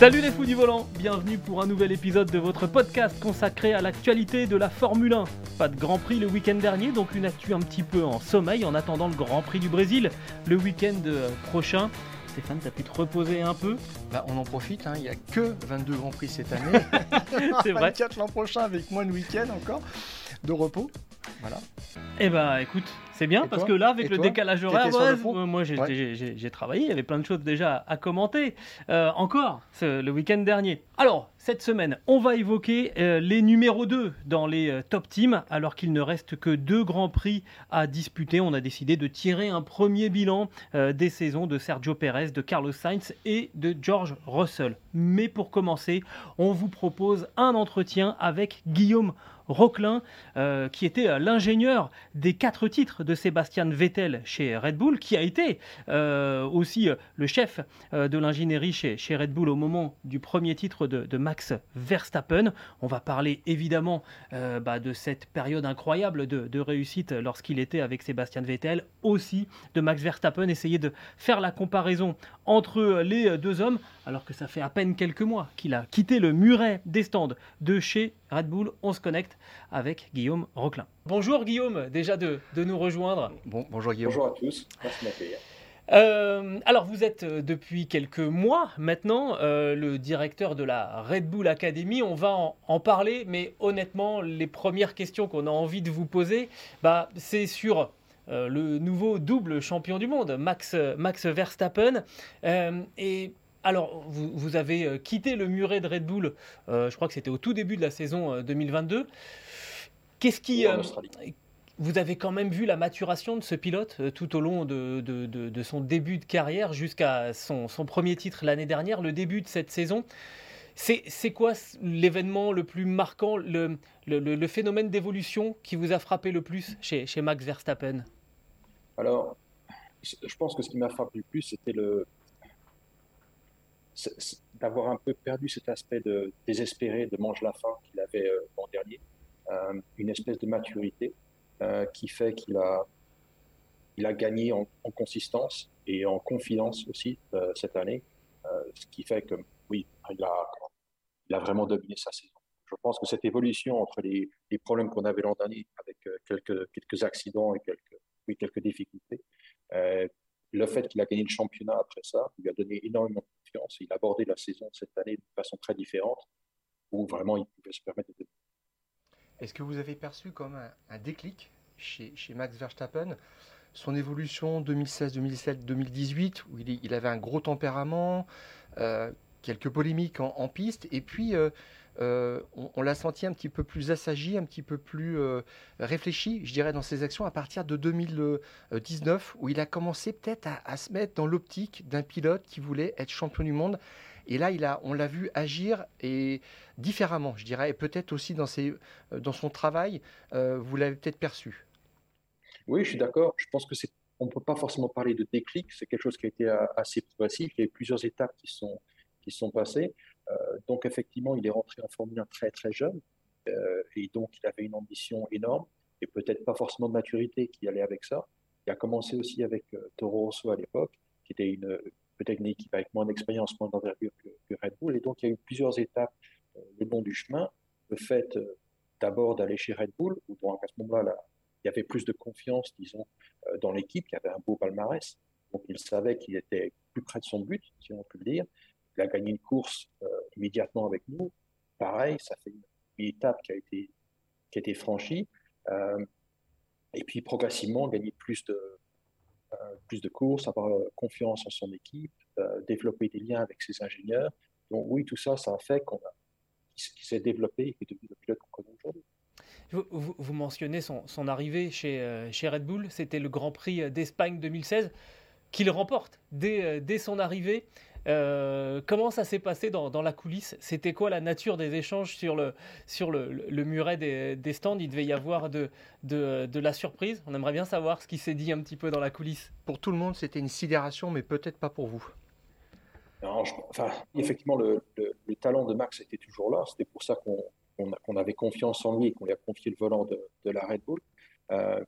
Salut les fous du volant, bienvenue pour un nouvel épisode de votre podcast consacré à l'actualité de la Formule 1. Pas de Grand Prix le week-end dernier, donc une actu un petit peu en sommeil en attendant le Grand Prix du Brésil le week-end euh, prochain. Stéphane, t'as pu te reposer un peu? Bah, on en profite, hein, il n'y a que 22 Grands Prix cette année. C'est vrai. 24 l'an prochain avec moins de week-end encore de repos. Voilà. Eh bah écoute, c'est bien parce que là, avec le décalage horaire, le euh, moi j'ai Ouais. travaillé, il y avait plein de choses déjà à commenter. Euh, encore, ce- le week-end dernier. Alors, cette semaine, on va évoquer euh, les numéros 2 dans les euh, top teams, alors qu'il ne reste que deux grands prix à disputer. On a décidé de tirer un premier bilan euh, des saisons de Sergio Perez, de Carlos Sainz et de George Russell. Mais pour commencer, on vous propose un entretien avec Guillaume Roquelin, euh, qui était euh, l'ingénieur des quatre titres de Sébastien Vettel chez Red Bull, qui a été euh, aussi le chef de l'ingénierie chez, chez Red Bull au moment du premier titre de, Max Verstappen. On va parler évidemment bah, de cette période incroyable de, de réussite lorsqu'il était avec Sébastien Vettel, aussi de Max Verstappen, essayer de faire la comparaison entre les deux hommes, alors que ça fait à peine quelques mois qu'il a quitté le muret des stands de chez Red Bull. On se connecte avec Guillaume Roquelin. Bonjour Guillaume, déjà de, de nous rejoindre. Bon, bonjour Guillaume. Bonjour à tous, merci de m'accueillir. Euh, alors vous êtes euh, depuis quelques mois maintenant euh, le directeur de la Red Bull Academy. On va en, en parler, mais honnêtement, les premières questions qu'on a envie de vous poser, bah, c'est sur euh, le nouveau double champion du monde, Max, Max Verstappen. Euh, et alors, vous, vous avez euh, quitté le muret de Red Bull, euh, je crois que c'était au tout début de la saison euh, 2022. Qu'est-ce qui, euh, vous avez quand même vu la maturation de ce pilote euh, tout au long de, de- de- de son début de carrière jusqu'à son, son premier titre l'année dernière, le début de cette saison? C'est quoi l'événement le plus marquant, le, le- le- le phénomène d'évolution qui vous a frappé le plus chez, chez Max Verstappen? Alors, je pense que ce qui m'a frappé le plus, c'était le d'avoir un peu perdu cet aspect de désespéré, de mange la faim qu'il avait euh, l'an dernier, Euh, une espèce de maturité euh, qui fait qu'il a, il a gagné en, consistance et en confiance aussi cette année, ce qui fait que oui, il a, il a vraiment dominé sa saison. Je pense que cette évolution entre les, les problèmes qu'on avait l'an dernier avec quelques, quelques accidents et quelques, oui, quelques difficultés, le fait qu'il a gagné le championnat après ça lui a donné énormément de confiance. Il a abordé la saison cette année de façon très différente, où vraiment il pouvait se permettre de Est-ce que vous avez perçu comme un, déclic chez, chez Max Verstappen? Son évolution 2016, 2017, 2018, où il, avait un gros tempérament, euh, quelques polémiques en, piste, et puis euh, on, on l'a senti un petit peu plus assagi, un petit peu plus euh, réfléchi, je dirais, dans ses actions à partir de 2019, où il a commencé peut-être à, se mettre dans l'optique d'un pilote qui voulait être champion du monde. Et là, on l'a vu agir et différemment, je dirais, et peut-être aussi dans, euh, son travail, euh, vous l'avez peut-être perçu. Oui, je suis d'accord. Je pense que on ne peut pas forcément parler de déclic. C'est quelque chose qui a été euh, assez progressif. Il y a eu plusieurs étapes qui qui sont passées. Euh, donc, effectivement, il est rentré en Formule 1 très, très jeune. Euh, et donc, il avait une ambition énorme et peut-être pas forcément de maturité qui allait avec ça. Il a commencé aussi avec euh, Toro Rosso à l'époque, qui était peut-être une équipe avec moins d'expérience, moins d'envergure que, Red Bull. Et donc, il y a eu plusieurs étapes le long du chemin. Le fait d'abord d'aller chez Red Bull, où à ce moment-là, là, il y avait plus de confiance, disons, dans l'équipe, qui avait un beau palmarès. Donc, il savait qu'il était plus près de son but, si on peut le dire. Il a gagné une course immédiatement avec nous. Pareil, ça fait une, étape qui a été, qui franchie. Euh, et puis, progressivement, gagner plus de, euh, plus de courses, avoir euh, confiance en son équipe, euh, développer des liens avec ses ingénieurs. Donc, oui, tout ça, ça a fait qu'on a, qu'il s'est développé et qu'il est devenu le pilote qu'on connaît aujourd'hui. Vous, mentionnez son, arrivée chez, Red Bull, c'était le Grand Prix d'Espagne 2016 qu'il remporte dès son arrivée. Euh, comment ça s'est passé dans, la coulisse? C'était quoi la nature des échanges sur le, sur le, muret des, stands? Il devait y avoir de, de, la surprise? On aimerait bien savoir ce qui s'est dit un petit peu dans la coulisse. Pour tout le monde, c'était une sidération, mais peut-être pas pour vous. enfin, effectivement, le, talent de Max était toujours là. C'était pour ça qu'on avait confiance en lui et qu'on lui a confié le volant de, la Red Bull. Euh,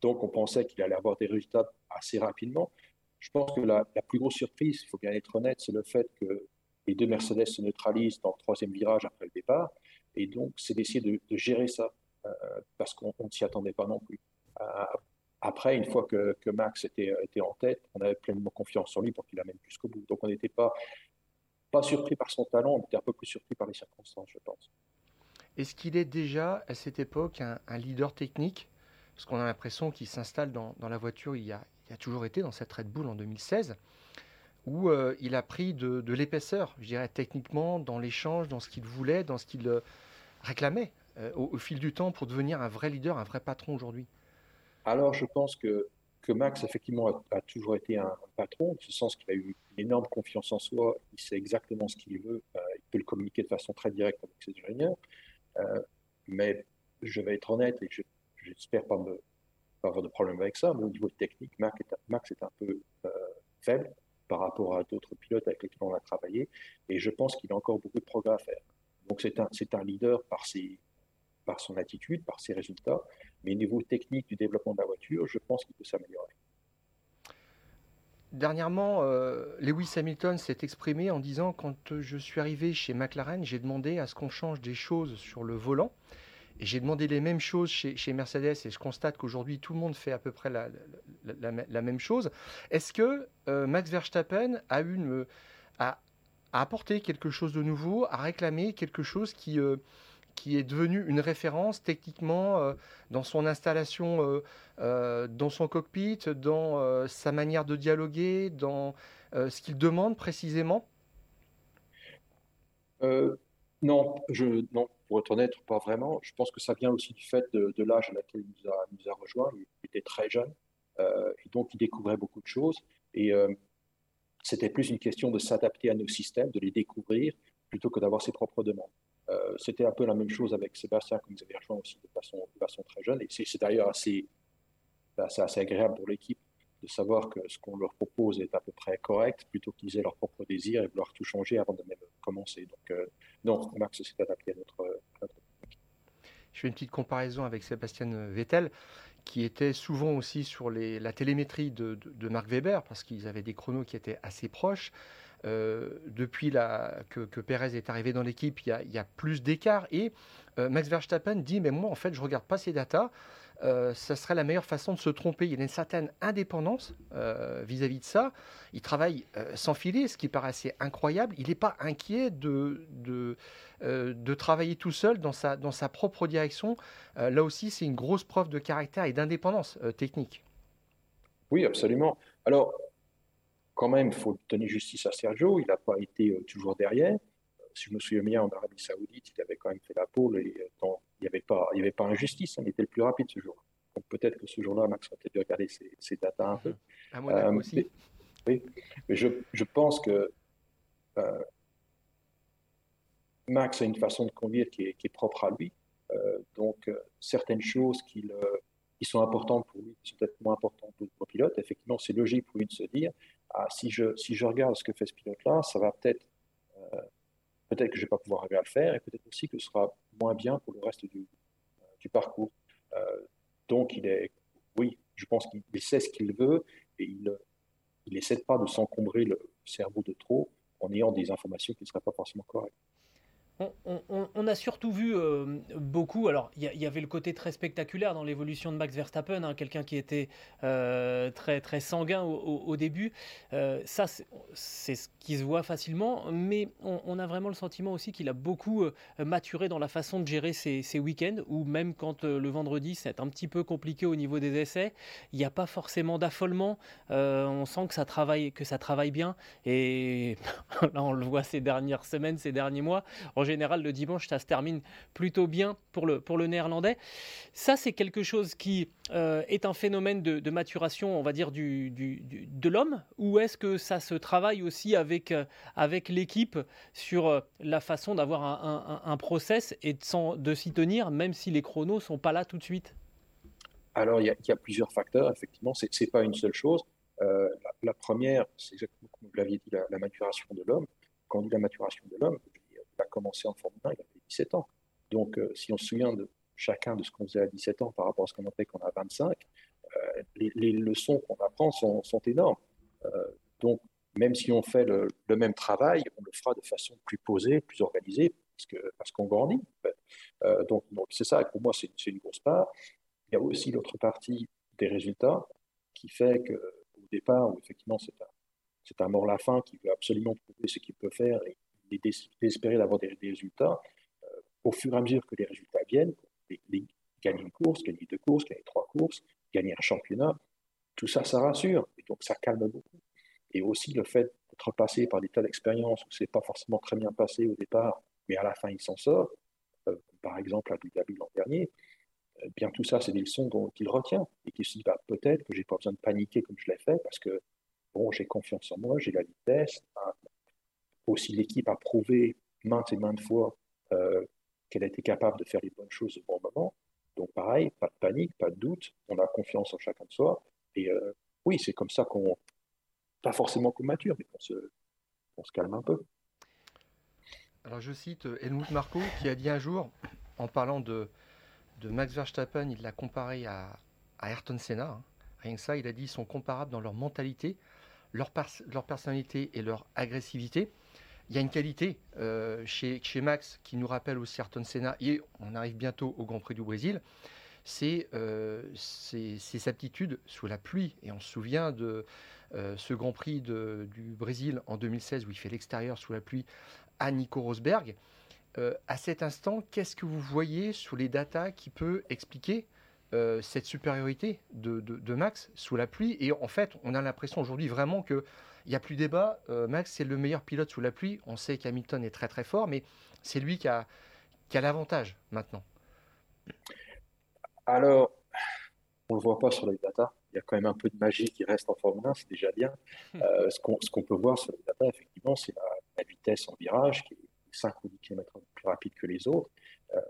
donc, on pensait qu'il allait avoir des résultats assez rapidement. Je pense que la, plus grosse surprise, il faut bien être honnête, c'est le fait que les deux Mercedes se neutralisent dans le troisième virage après le départ. Et donc, c'est d'essayer de, gérer ça, euh, parce qu'on ne s'y attendait pas non plus. Euh, après, une fois que, Max était, en tête, on avait pleinement confiance en lui pour qu'il amène jusqu'au bout. Donc, on n'était pas, pas surpris par son talent, on était un peu plus surpris par les circonstances, je pense. Est-ce qu'il est déjà, à cette époque, un, leader technique? Parce qu'on a l'impression qu'il s'installe dans, la voiture il y a, a toujours été dans cette Red Bull en 2016, où euh, il a pris de, l'épaisseur, je dirais techniquement, dans l'échange, dans ce qu'il voulait, dans ce qu'il euh, réclamait euh, au, fil du temps pour devenir un vrai leader, un vrai patron aujourd'hui. Alors je pense que, que Max, effectivement, a, toujours été un, patron, en ce sens qu'il a eu une énorme confiance en soi, il sait exactement ce qu'il veut, il peut le communiquer de façon très directe avec ses ingénieurs, mais je vais être honnête et j'espère pas me avoir de problème avec ça, mais au niveau technique, Max est, Max est un peu euh, faible par rapport à d'autres pilotes avec lesquels on a travaillé, et je pense qu'il a encore beaucoup de progrès à faire. Donc c'est un, c'est un leader par, ses, par son attitude, par ses résultats, mais au niveau technique du développement de la voiture, je pense qu'il peut s'améliorer. Dernièrement, euh, Lewis Hamilton s'est exprimé en disant quand je suis arrivé chez McLaren, j'ai demandé à ce qu'on change des choses sur le volant j'ai demandé les mêmes choses chez, Mercedes et je constate qu'aujourd'hui tout le monde fait à peu près la, même chose. Est-ce que euh, Max Verstappen a, apporté quelque chose de nouveau, a réclamé quelque chose qui, euh, est devenu une référence techniquement euh, dans son installation, dans son cockpit, dans sa manière de dialoguer, dans ce qu'il demande précisément? Non, je, non, pour être honnête, pas vraiment. Je pense que ça vient aussi du fait de, l'âge à laquelle il nous a, nous a rejoint. Il était très jeune euh, et donc il découvrait beaucoup de choses. Et euh, c'était plus une question de s'adapter à nos systèmes, de les découvrir, plutôt que d'avoir ses propres demandes. Euh, c'était un peu la même chose avec Sébastien, que nous avez rejoint aussi de façon, de façon très jeune. Et c'est d'ailleurs assez, assez agréable pour l'équipe de savoir que ce qu'on leur propose est à peu près correct, plutôt qu'ils aient leur propre désir et vouloir tout changer avant de même commencer. Donc, euh, non, Max s'est adapté à notre, Je fais une petite comparaison avec Sébastien Vettel, qui était souvent aussi sur la télémétrie de, de, Marc Weber, parce qu'ils avaient des chronos qui étaient assez proches. Euh, depuis la, que, que, Perez est arrivé dans l'équipe, il, y a plus d'écart. Et euh, Max Verstappen dit, mais moi, en fait, je regarde pas ces datas. Euh, ça serait la meilleure façon de se tromper. Il y a une certaine indépendance euh, vis-à-vis de ça. Il travaille euh, sans filer, ce qui paraît assez incroyable. Il n'est pas inquiet de, de, de, travailler tout seul dans sa, dans sa propre direction. là aussi, c'est une grosse preuve de caractère et d'indépendance technique. Oui, absolument. Alors, quand même, il faut donner justice à Sergio. Il n'a pas été toujours derrière si je me souviens bien, en Arabie Saoudite, il avait quand même fait la pole et il n'y avait, pas, injustice, hein, il était le plus rapide ce jour. Donc peut-être que ce jour-là, Max aurait peut-être dû regarder ses, ses datas un peu. À euh, aussi. oui, mais je, je pense que euh, Max a une façon de conduire qui est, qui est propre à lui. Euh, donc euh, certaines choses qui, qui, sont importantes pour lui sont peut-être moins importantes pour le pilote. Effectivement, c'est logique pour lui de se dire ah, si, je, si je regarde ce que fait ce pilote-là, ça va peut-être peut-être que je ne vais pas pouvoir arriver à le faire et peut-être aussi que ce sera moins bien pour le reste du, du parcours. Euh, donc, il est, oui, je pense qu'il sait ce qu'il veut et il n'essaie pas de s'encombrer le cerveau de trop en ayant des informations qui ne seraient pas forcément correctes on, a surtout vu euh, beaucoup. Alors, il y, avait le côté très spectaculaire dans l'évolution de Max Verstappen, hein, quelqu'un qui était euh, très très sanguin au, début. Euh, ça, c'est ce qui se voit facilement, mais on, a vraiment le sentiment aussi qu'il a beaucoup maturé dans la façon de gérer ses, week-ends, ou même quand le vendredi c'est un petit peu compliqué au niveau des essais, il n'y a pas forcément d'affolement. on sent que ça travaille, que ça travaille bien, et là on le voit ces dernières semaines, ces derniers mois. Général, le dimanche, ça se termine plutôt bien pour le, pour le néerlandais. Ça, c'est quelque chose qui euh, est un phénomène de, maturation, on va dire, du, de l'homme Ou est-ce que ça se travaille aussi avec, euh, avec l'équipe sur euh, la façon d'avoir un, un, process et de, de s'y tenir, même si les chronos sont pas là tout de suite? Alors, il y, a, plusieurs facteurs, effectivement, ce n'est pas une seule chose. la, première, c'est exactement comme vous l'aviez dit, la, maturation de l'homme. Quand on dit la maturation de l'homme, a commencé en Formule 1, il avait 17 ans. Donc, si on se souvient de chacun de ce qu'on faisait à 17 ans par rapport à ce qu'on a fait quand on a 25, euh, les, leçons qu'on apprend sont, énormes. Euh, donc, même si on fait le, même travail, on le fera de façon plus posée, plus organisée, parce qu'on qu'on grandit. Euh, donc, c'est ça, pour moi, c'est une grosse part. Il y a aussi l'autre partie des résultats qui fait qu'au départ, effectivement, c'est un, un mort la fin qui veut absolument prouver ce qu'il peut faire et, d'espérer d'avoir des, résultats, au fur et à mesure que les résultats viennent, gagner une course, gagner deux courses, gagner trois courses, gagner un championnat, tout ça, ça rassure. Et donc, ça calme beaucoup. Et aussi le fait d'être passé par des tas d'expériences où c'est pas forcément très bien passé au départ, mais à la fin, il s'en sort. Euh, par exemple, à Abu l'an dernier. Euh, bien, tout ça, c'est des leçons qu'il retient et qu'il se dit bah, peut-être que j'ai pas besoin de paniquer comme je l'ai fait parce que bon, j'ai confiance en moi, j'ai la vitesse. Aussi, l'équipe a prouvé maintes et maintes fois euh, qu'elle été capable de faire les bonnes choses au bon moment. Donc pareil, pas de panique, pas de doute, on a confiance en chacun de soi. Et euh, oui, c'est comme ça qu'on, pas forcément qu'on mature, mais qu'on se, se calme un peu. Alors je cite euh, Helmut Marko qui a dit un jour, en parlant de, de Max Verstappen, il l'a comparé à, à Ayrton Senna. Hein. Rien que ça, il a dit ils sont comparables dans leur mentalité, leur, leur personnalité et leur agressivité il y a une qualité euh, chez, chez, Max qui nous rappelle aussi Ayrton Senna, et on arrive bientôt au Grand Prix du Brésil, c'est euh, ses, aptitudes sous la pluie. Et on se souvient de euh, ce Grand Prix du Brésil en 2016 où il fait l'extérieur sous la pluie à Nico Rosberg. à cet instant, qu'est-ce que vous voyez sous les datas qui peut expliquer cette supériorité de, de, Max sous la pluie? Et en fait, on a l'impression aujourd'hui vraiment que il n'y a plus débat. Euh, Max, c'est le meilleur pilote sous la pluie. On sait qu'Hamilton est très très fort, mais c'est lui qui a, qui a l'avantage maintenant. Alors, on ne le voit pas sur les data. Il y a quand même un peu de magie qui reste en Formule 1, c'est déjà bien. Euh, ce qu'on peut voir sur les data, effectivement, c'est la, vitesse en virage qui est 5 ou 10 km plus rapide que les autres. Euh,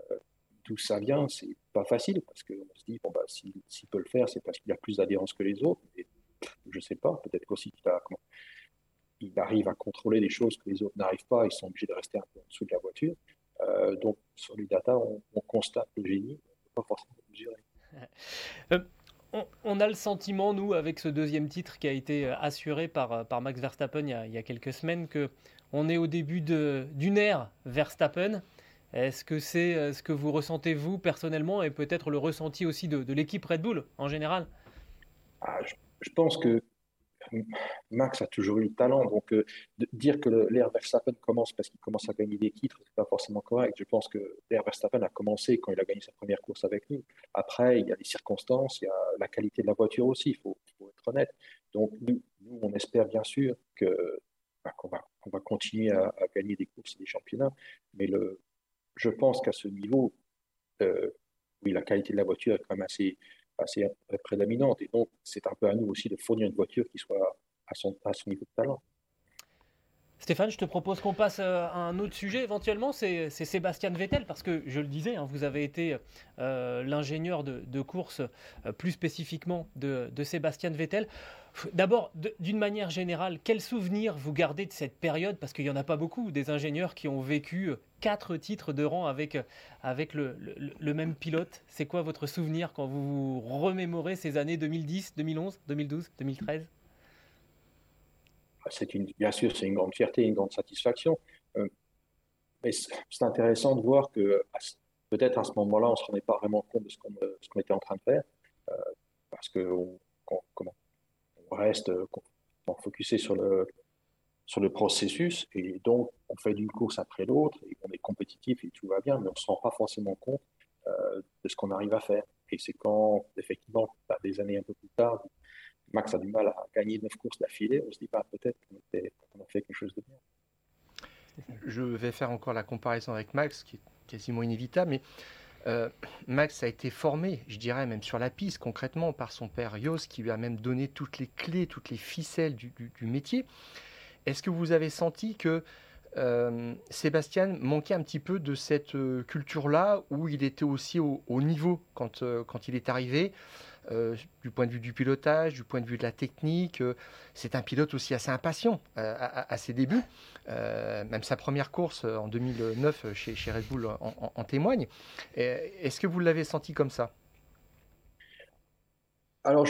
D'où ça vient, c'est pas facile parce qu'on se dit, bon, bah, s'il peut le faire, c'est parce qu'il a plus d'adhérence que les autres. Et je sais pas, peut-être qu'aussi il, arrive à contrôler des choses que les autres n'arrivent pas, ils sont obligés de rester un peu en dessous de la voiture. Euh, donc sur les data, on, constate le génie, on peut pas forcément mesurer. Euh, on, a le sentiment, nous, avec ce deuxième titre qui a été euh, assuré par, par Max Verstappen il y, a, quelques semaines, que on est au début d'une ère Verstappen. Est-ce que c'est ce que vous ressentez vous personnellement et peut-être le ressenti aussi de, l'équipe Red Bull en général? Ah, je pense que Max a toujours eu le talent. Donc, euh, dire que l'ère Verstappen commence parce qu'il commence à gagner des titres, c'est pas forcément correct. Je pense que l'ère Verstappen a commencé quand il a gagné sa première course avec nous. Après, il y a les circonstances, il y a la qualité de la voiture aussi, il faut, être honnête. Donc, nous, on espère bien sûr bah, qu'on va, continuer à, gagner des courses et des championnats. Mais je pense qu'à ce niveau, euh, oui, la qualité de la voiture est quand même assez assez prédominante. Et donc, c'est un peu à nous aussi de fournir une voiture qui soit à son, à son niveau de talent. Stéphane, je te propose qu'on passe euh, à un autre sujet éventuellement, c'est Sébastien Vettel, parce que je le disais, hein, vous avez été euh, l'ingénieur de, course, euh, plus spécifiquement de, Sébastien Vettel. D'abord, d'une manière générale, quel souvenir vous gardez de cette période? Parce qu'il n'y en a pas beaucoup, des ingénieurs qui ont vécu quatre titres de rang avec, avec le, le même pilote. C'est quoi votre souvenir quand vous remémorez ces années 2010, 2011, 2012, 2013 une, bien sûr, c'est une grande fierté, une grande satisfaction. Euh, mais c'est intéressant de voir que peut-être à ce moment-là, on ne se rendait pas vraiment compte de ce qu'on était en train de faire, euh, parce qu'on on reste on focusé sur le, sur le processus, et donc on fait d'une course après l'autre, et on est compétitif et tout va bien, mais on ne se rend pas forcément compte euh, de ce qu'on arrive à faire. Et c'est quand, effectivement, des années un peu plus tard, Max a du mal à gagner neuf courses d'affilée, on se dit pas bah, peut-être qu'on a fait quelque chose de bien. Je vais faire encore la comparaison avec Max, qui est quasiment inévitable, mais euh, Max a été formé, je dirais même sur la piste concrètement, par son père Yos, qui lui a même donné toutes les clés, toutes les ficelles du, métier. Est-ce que vous avez senti que euh, Sébastien manquait un petit peu de cette euh, culture-là, où il était aussi au, niveau quand, quand il est arrivé? Euh, du point de vue du pilotage, du point de vue de la technique. Euh, c'est un pilote aussi assez impatient euh, à, ses débuts. même sa première course en 2009 chez, Red Bull en, témoigne. Est-ce que vous l'avez senti comme ça? Alors,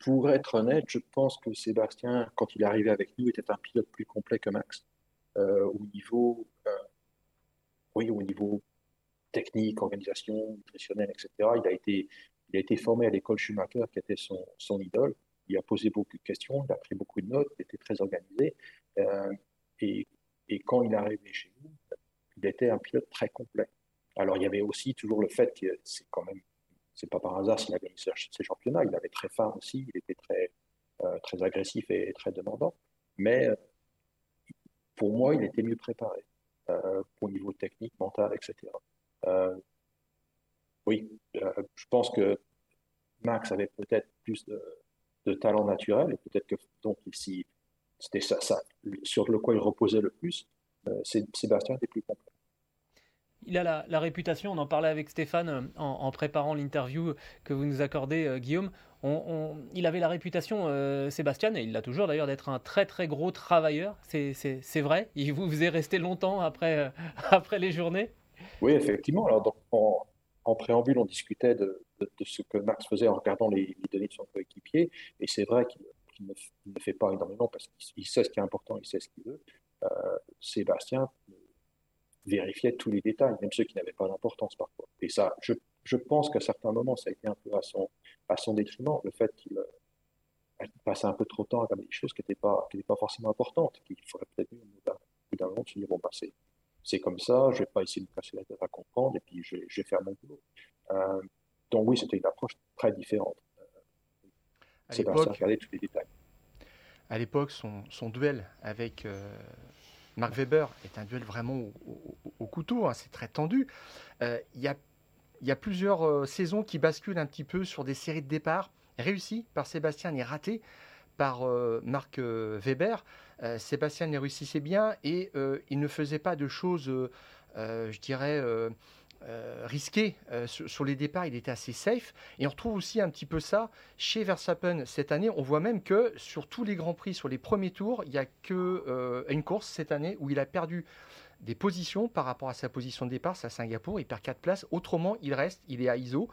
pour être honnête, je pense que Sébastien, quand il est arrivé avec nous, était un pilote plus complet que Max. au niveau, oui, au niveau technique, organisation, nutritionnelle, etc. Il a été, formé à l'école Schumacher, qui était son, idole. Il a posé beaucoup de questions, il a pris beaucoup de notes, il était très organisé. Euh, et, quand il est arrivé chez nous, il était un pilote très complet. Alors, il y avait aussi toujours le fait que c'est quand même, c'est pas par hasard s'il a gagné ses championnats, il avait très faim aussi, il était très, euh, agressif et, très demandant. Mais euh, pour moi, il était mieux préparé au niveau technique, mental, etc. Euh, oui, euh, je pense que Max avait peut-être plus de, talent naturel et peut-être que donc ici c'était ça, sur le quoi il reposait le plus. Euh, Sébastien était plus complet. Il a la, réputation, on en parlait avec Stéphane en, préparant l'interview que vous nous accordez, Guillaume. il avait la réputation, Sébastien, et il l'a toujours d'ailleurs, d'être un très très gros travailleur. C'est vrai? Il vous, est resté longtemps après, après les journées? Oui, effectivement. Alors, en, préambule, on discutait de, ce que Max faisait en regardant les, données de son coéquipier. Et c'est vrai qu'il ne, fait pas énormément parce qu'il sait ce qui est important, il sait ce qu'il veut. Euh, Sébastien vérifiait tous les détails, même ceux qui n'avaient pas d'importance parfois. Et ça, je, pense qu'à certains moments, ça a été un peu à son, détriment, le fait qu'il passait un peu trop de temps à regarder des choses qui n'étaient pas, forcément importantes, qu'il faudrait peut-être mieux, d'un moment, se dire, bon, bah, c'est comme ça, je vais pas essayer de me casser la tête à comprendre, et puis je, vais faire mon boulot. Euh, donc oui, c'était une approche très différente. C'est pas regarder tous les détails. À l'époque, son, son, duel avec euh, Mark Webber est un duel vraiment au, couteau, hein, c'est très tendu. Euh, il y, a, y, a, plusieurs saisons qui basculent un petit peu sur des séries de départ réussies par Sébastien et ratées par Marc Weber. Euh, Sébastien les réussissait bien et euh, il ne faisait pas de choses, euh, je dirais, risquées sur, les départs. Il était assez safe. Et on retrouve aussi un petit peu ça chez Verstappen cette année. On voit même que sur tous les grands prix, sur les premiers tours, il n'y a qu'une course cette année où il a perdu des positions par rapport à sa position de départ, c'est à Singapour, il perd 4 places. Autrement, il reste, il est à ISO,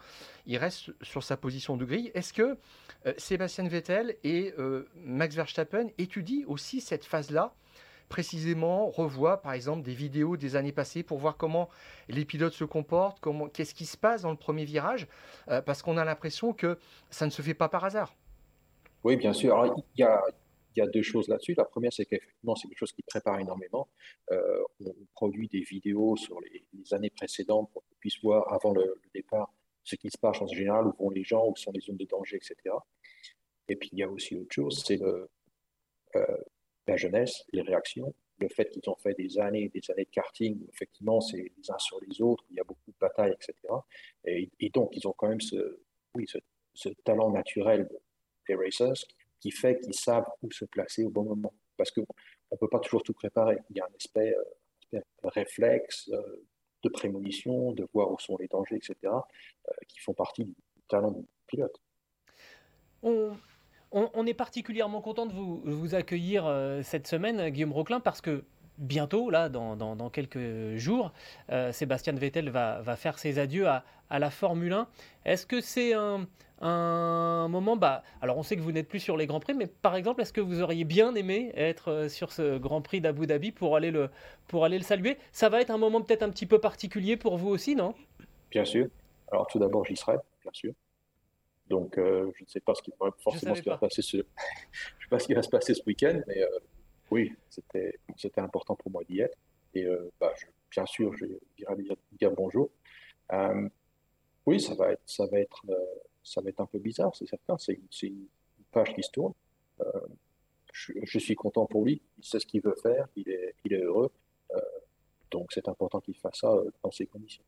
il reste sur sa position de grille. Est-ce que euh, Sébastien Vettel et euh, Max Verstappen étudient aussi cette phase-là? Précisément revoient par exemple des vidéos des années passées pour voir comment les pilotes se comportent, comment, qu'est-ce qui se passe dans le premier virage, euh, parce qu'on a l'impression que ça ne se fait pas par hasard. Oui, bien sûr. Alors, il y a, il y a deux choses là-dessus. La première, c'est qu'effectivement, c'est quelque chose qui prépare énormément. Euh, on produit des vidéos sur les, années précédentes pour qu'on puisse voir avant le, départ ce qui se passe en général, où vont les gens, où sont les zones de danger, etc. Et puis, il y a aussi autre chose, c'est euh, la jeunesse, les réactions, le fait qu'ils ont fait des années des années de karting, effectivement, c'est les uns sur les autres, il y a beaucoup de batailles, etc. Et, donc, ils ont quand même ce, talent naturel des racers fait qu'ils savent où se placer au bon moment. Parce qu'on ne peut pas toujours tout préparer. Il y a un aspect, euh, réflexe, euh, de prémonition, de voir où sont les dangers, etc., euh, qui font partie du talent du pilote. On, est particulièrement content de vous, accueillir cette semaine, Guillaume Roquelin, parce que bientôt, là, dans, quelques jours, Sébastien Vettel va, faire ses adieux à la Formule 1. Est-ce que c'est un, un moment, bah, alors on sait que vous n'êtes plus sur les Grands Prix, mais par exemple, est-ce que vous auriez bien aimé être euh, sur ce Grand Prix d'Abu Dhabi pour aller, le, pour aller le saluer? Ça va être un moment peut-être un petit peu particulier pour vous aussi, non? Bien sûr. Alors tout d'abord, j'y serai, bien sûr. Donc euh, je ne sais pas ce qui va forcément ce qui va passer ce, je sais pas ce qui va se passer ce week-end, mais euh, oui, c'était c'était important pour moi d'y être. Et bah, bien sûr, je dire, dire bonjour. oui, ça va être ça va être ça va être un peu bizarre, c'est certain. C'est une, page qui se tourne. Euh, je, suis content pour lui. Il sait ce qu'il veut faire, il est, il est heureux. donc c'est important qu'il fasse ça dans ces conditions.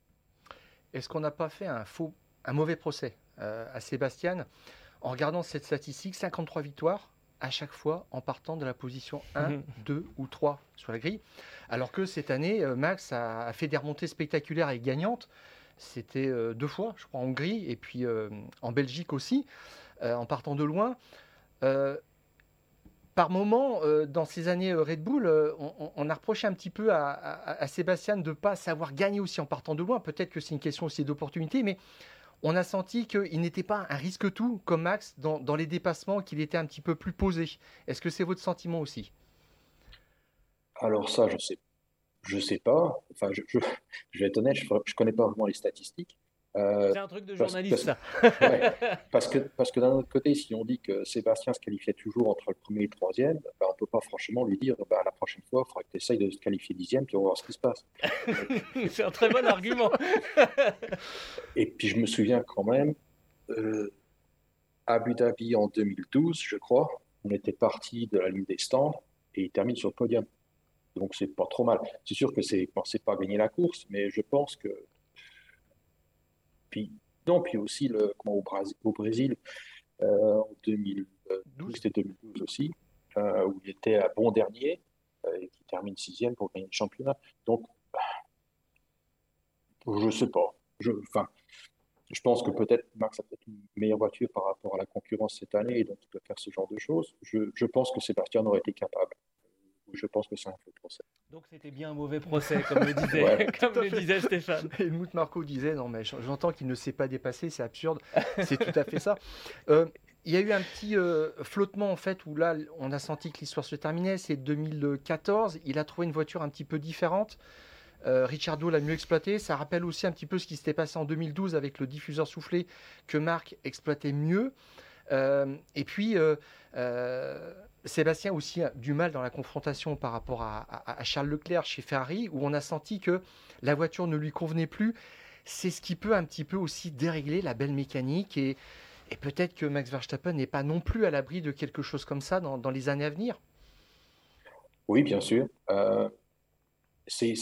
Est-ce qu'on n'a pas fait un faux, un mauvais procès à Sébastien en regardant cette statistique 53 victoires, à chaque fois en partant de la position 1, 2 mhm. ou 3 sur la grille. Alors que cette année, euh, Max a, fait des remontées spectaculaires et gagnantes. C'était euh, deux fois, je crois, en Hongrie et puis euh, en Belgique aussi, en partant de loin. par moment, dans ces années Red Bull, on, a reproché un petit peu à, Sébastien de ne pas savoir gagner aussi en partant de loin. Peut-être que c'est une question aussi d'opportunité, mais on a senti qu'il n'était pas un risque tout comme Max dans, les dépassements, qu'il était un petit peu plus posé. Est-ce que c'est votre sentiment aussi? Alors ça, je sais, je sais pas. Enfin, je, vais être honnête, je ne connais pas vraiment les statistiques. Euh, c'est un truc de journaliste, parce, ça. parce que, parce que d'un autre côté, si on dit que Sébastien se qualifiait toujours entre le premier et le troisième, ben on ne peut pas franchement lui dire bah, la prochaine fois, il faudra que tu essayes de se qualifier dixième, puis on va voir ce qui se passe. c'est un très bon argument. et puis je me souviens quand même, euh, Abu Dhabi en 2012, je crois, on était parti de la ligne des stands et il termine sur le podium. Donc c'est pas trop mal. C'est sûr que c'est pas gagner la course, mais je pense que puis, non, puis aussi le, comment, au, Brésil, euh, en 2012, c'était 2012 aussi, euh, où il était à bon dernier euh, et qui termine sixième pour gagner le championnat. Donc, je sais pas. Je, je pense que peut-être Max a peut-être une meilleure voiture par rapport à la concurrence cette année et donc il peut faire ce genre de choses. Je, je pense que Sébastien aurait été capable je pense que c'est un faux procès. Donc c'était bien un mauvais procès, comme le disait, comme le disait Stéphane. Helmut Marco disait non mais j'entends qu'il ne s'est pas dépassé, c'est absurde. C'est tout à fait ça. Euh, il y a eu un petit euh, flottement en fait où là on a senti que l'histoire se terminait. C'est 2014. Il a trouvé une voiture un petit peu différente. Euh, Richardo l'a mieux exploité. Ça rappelle aussi un petit peu ce qui s'était passé en 2012 avec le diffuseur soufflé que Marc exploitait mieux. Euh, et puis, euh, euh, Sébastien aussi a du mal dans la confrontation par rapport à, Charles Leclerc chez Ferrari, où on a senti que la voiture ne lui convenait plus. C'est ce qui peut un petit peu aussi dérégler la belle mécanique et, peut-être que Max Verstappen n'est pas non plus à l'abri de quelque chose comme ça dans, les années à venir. Oui, bien sûr. c'est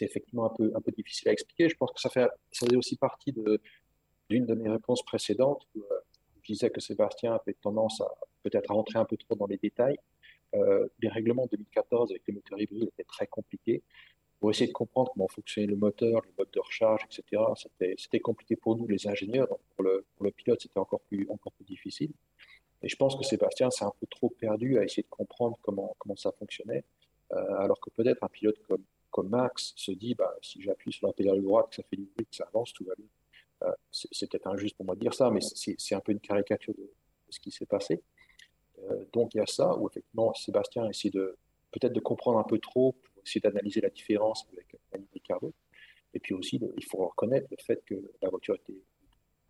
effectivement un peu, difficile à expliquer. Je pense que ça fait, ça faisait aussi partie de, d'une de mes réponses précédentes, où, euh, je disais que Sébastien avait tendance à peut-être à rentrer un peu trop dans les détails. Euh, les règlements de 2014 avec les moteurs hybrides étaient très compliqués. Pour essayer de comprendre comment fonctionnait le moteur, le mode de recharge, etc., c'était compliqué pour nous, les ingénieurs. Pour, le, pour le pilote, c'était encore plus, encore plus difficile. Et je pense que Sébastien s'est un peu trop perdu à essayer de comprendre comment, comment ça fonctionnait. Euh, alors que peut-être un pilote comme, comme Max se dit bah, si j'appuie sur la pédale droite, que ça fait du bruit, que ça avance, tout va bien. Euh, c'est peut-être injuste pour moi de dire ça, mais c'est un peu une caricature de, ce qui s'est passé. Euh, donc il y a ça, où effectivement Sébastien essaie de peut-être de comprendre un peu trop pour essayer d'analyser la différence avec Ricciardo. Et puis aussi, il faut reconnaître le fait que la voiture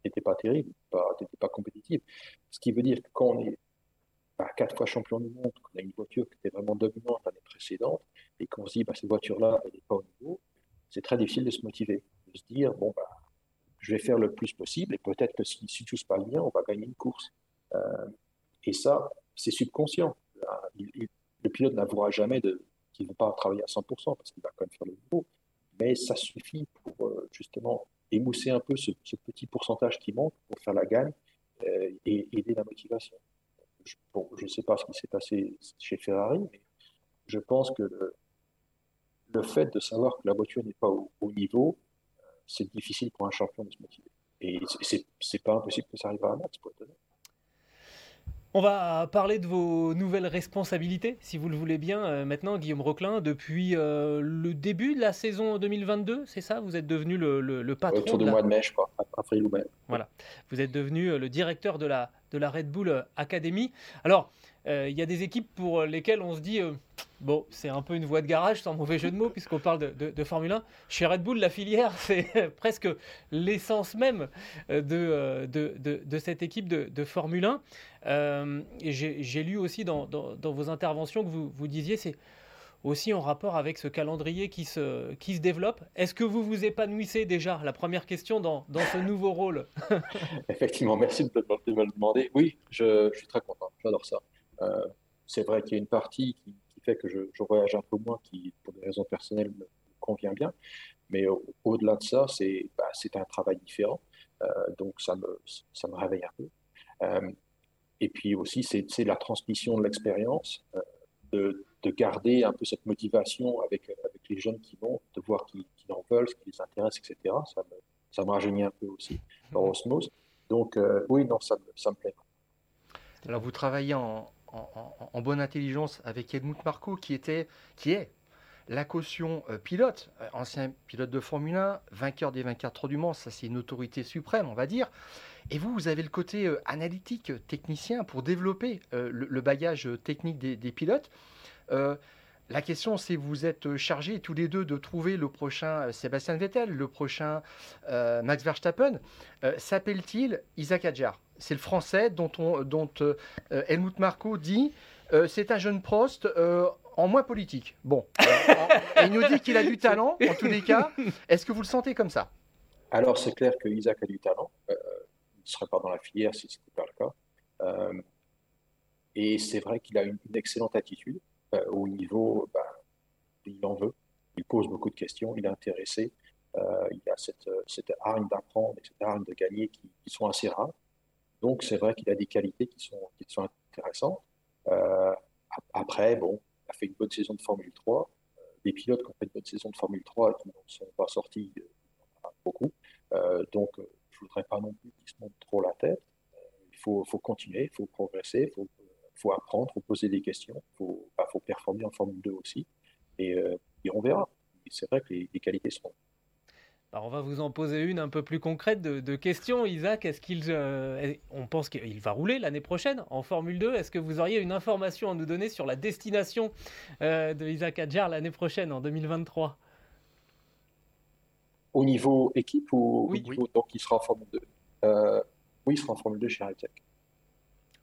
n'était pas terrible, n'était pas compétitive. Ce qui veut dire que quand on est bah, quatre fois champion du monde, qu'on a une voiture qui était vraiment dominante l'année précédente, et qu'on se dit, bah, cette voiture-là, elle n'est pas au niveau, c'est très difficile de se motiver, de se dire, bon, bah, je vais faire le plus possible et peut-être que si, tout se passe bien, on va gagner une course. Euh, et ça, c'est subconscient. le pilote n'avouera jamais qu'il ne veut pas travailler à 100% parce qu'il va quand même faire le niveau, mais ça suffit pour euh, justement émousser un peu ce, petit pourcentage qui manque pour faire la gagne euh, et aider la motivation. Je, ne sais pas ce qui s'est passé chez Ferrari, mais je pense que le, fait de savoir que la voiture n'est pas au, niveau, c'est difficile pour un champion de se motiver. Et c'est pas impossible que ça arrive à Max, pour être honnête. On va parler de vos nouvelles responsabilités, si vous le voulez bien, euh, maintenant, Guillaume Roquelin. Depuis euh, le début de la saison 2022, c'est ça? Vous êtes devenu le, le, patron. Autour du mois de mai, je crois, après ou mai. Voilà. Vous êtes devenu euh, le directeur de la, de la Red Bull Academy. Alors, il y a des équipes pour lesquelles on se dit Bon, c'est un peu une voie de garage, sans mauvais jeu de mots, puisqu'on parle de, Formule 1. Chez Red Bull, la filière, c'est presque l'essence même euh, euh, de, de, cette équipe de, Formule 1. Euh, J'ai lu aussi dans, vos interventions que vous, vous disiez, c'est aussi en rapport avec ce calendrier qui se, qui se développe. Est-ce que vous vous épanouissez déjà? La première question dans, dans ce nouveau rôle. Effectivement, merci de me le demander. Oui, je, je suis très content, j'adore ça. c'est vrai qu'il y a une partie qui, fait que je, voyage un peu moins, qui, pour des raisons personnelles, me convient bien. Mais au-delà de ça, c'est bah, un travail différent. donc, ça me, ça me réveille un peu. et puis aussi, c'est la transmission de l'expérience, de, de, garder un peu cette motivation avec, avec les jeunes qui vont, de voir qu'ils en veulent, ce qui les intéresse, etc. Ça me, ça me rajeunit un peu aussi dans osmose. Donc, oui, non, ça me, ça me plaît. Alors, vous travaillez en, en, bonne intelligence avec Helmut Marko, qui, était, qui est la caution euh, pilote, euh, ancien pilote de Formule 1, vainqueur des 24 du Mans, ça c'est une autorité suprême, on va dire. Et vous, vous avez le côté euh, analytique, technicien, pour développer le, bagage technique des, pilotes. La question, c'est vous êtes chargés tous les deux de trouver le prochain Sébastien Vettel, le prochain Max Verstappen. S'appelle-t-il Isaac Adjar c'est le français dont, on, euh, Helmut Marko dit euh, c'est un jeune Prost euh, en moins politique. Bon, il nous dit qu'il a du talent, en tous les cas. Est-ce que vous le sentez comme ça? Alors, c'est clair que Isaac a du talent. il ne serait pas dans la filière si ce n'était pas le cas. et c'est vrai qu'il a une, excellente attitude. Au niveau, ben, il en veut. Il pose beaucoup de questions, il est intéressé. il a cette, cette hargne d'apprendre et cette hargne de gagner qui sont assez rares. Donc, c'est vrai qu'il a des qualités qui sont, intéressantes. Euh, après, bon, il a fait une bonne saison de Formule 3. Euh, des pilotes qui ont fait une bonne saison de Formule 3 et qui n'en sont pas sortis, euh, beaucoup. donc, je ne voudrais pas non plus qu'il se monte trop la tête. il faut, faut, continuer, il faut progresser, il faut, faut, apprendre, il faut poser des questions, il faut, bah, faut, performer en Formule 2 aussi. Et, et on verra. C'est vrai que les, les qualités sont on va vous en poser une un peu plus concrète de, questions. Isaac, est-ce qu'il, euh, on pense qu'il va rouler l'année prochaine en Formule 2 Est-ce que vous auriez une information à nous donner sur la destination euh, de Isaac Adjar l'année prochaine, en 2023 Au niveau équipe ou oui, donc il sera en Formule 2 euh, Oui, il sera en Formule 2 chez Hightech.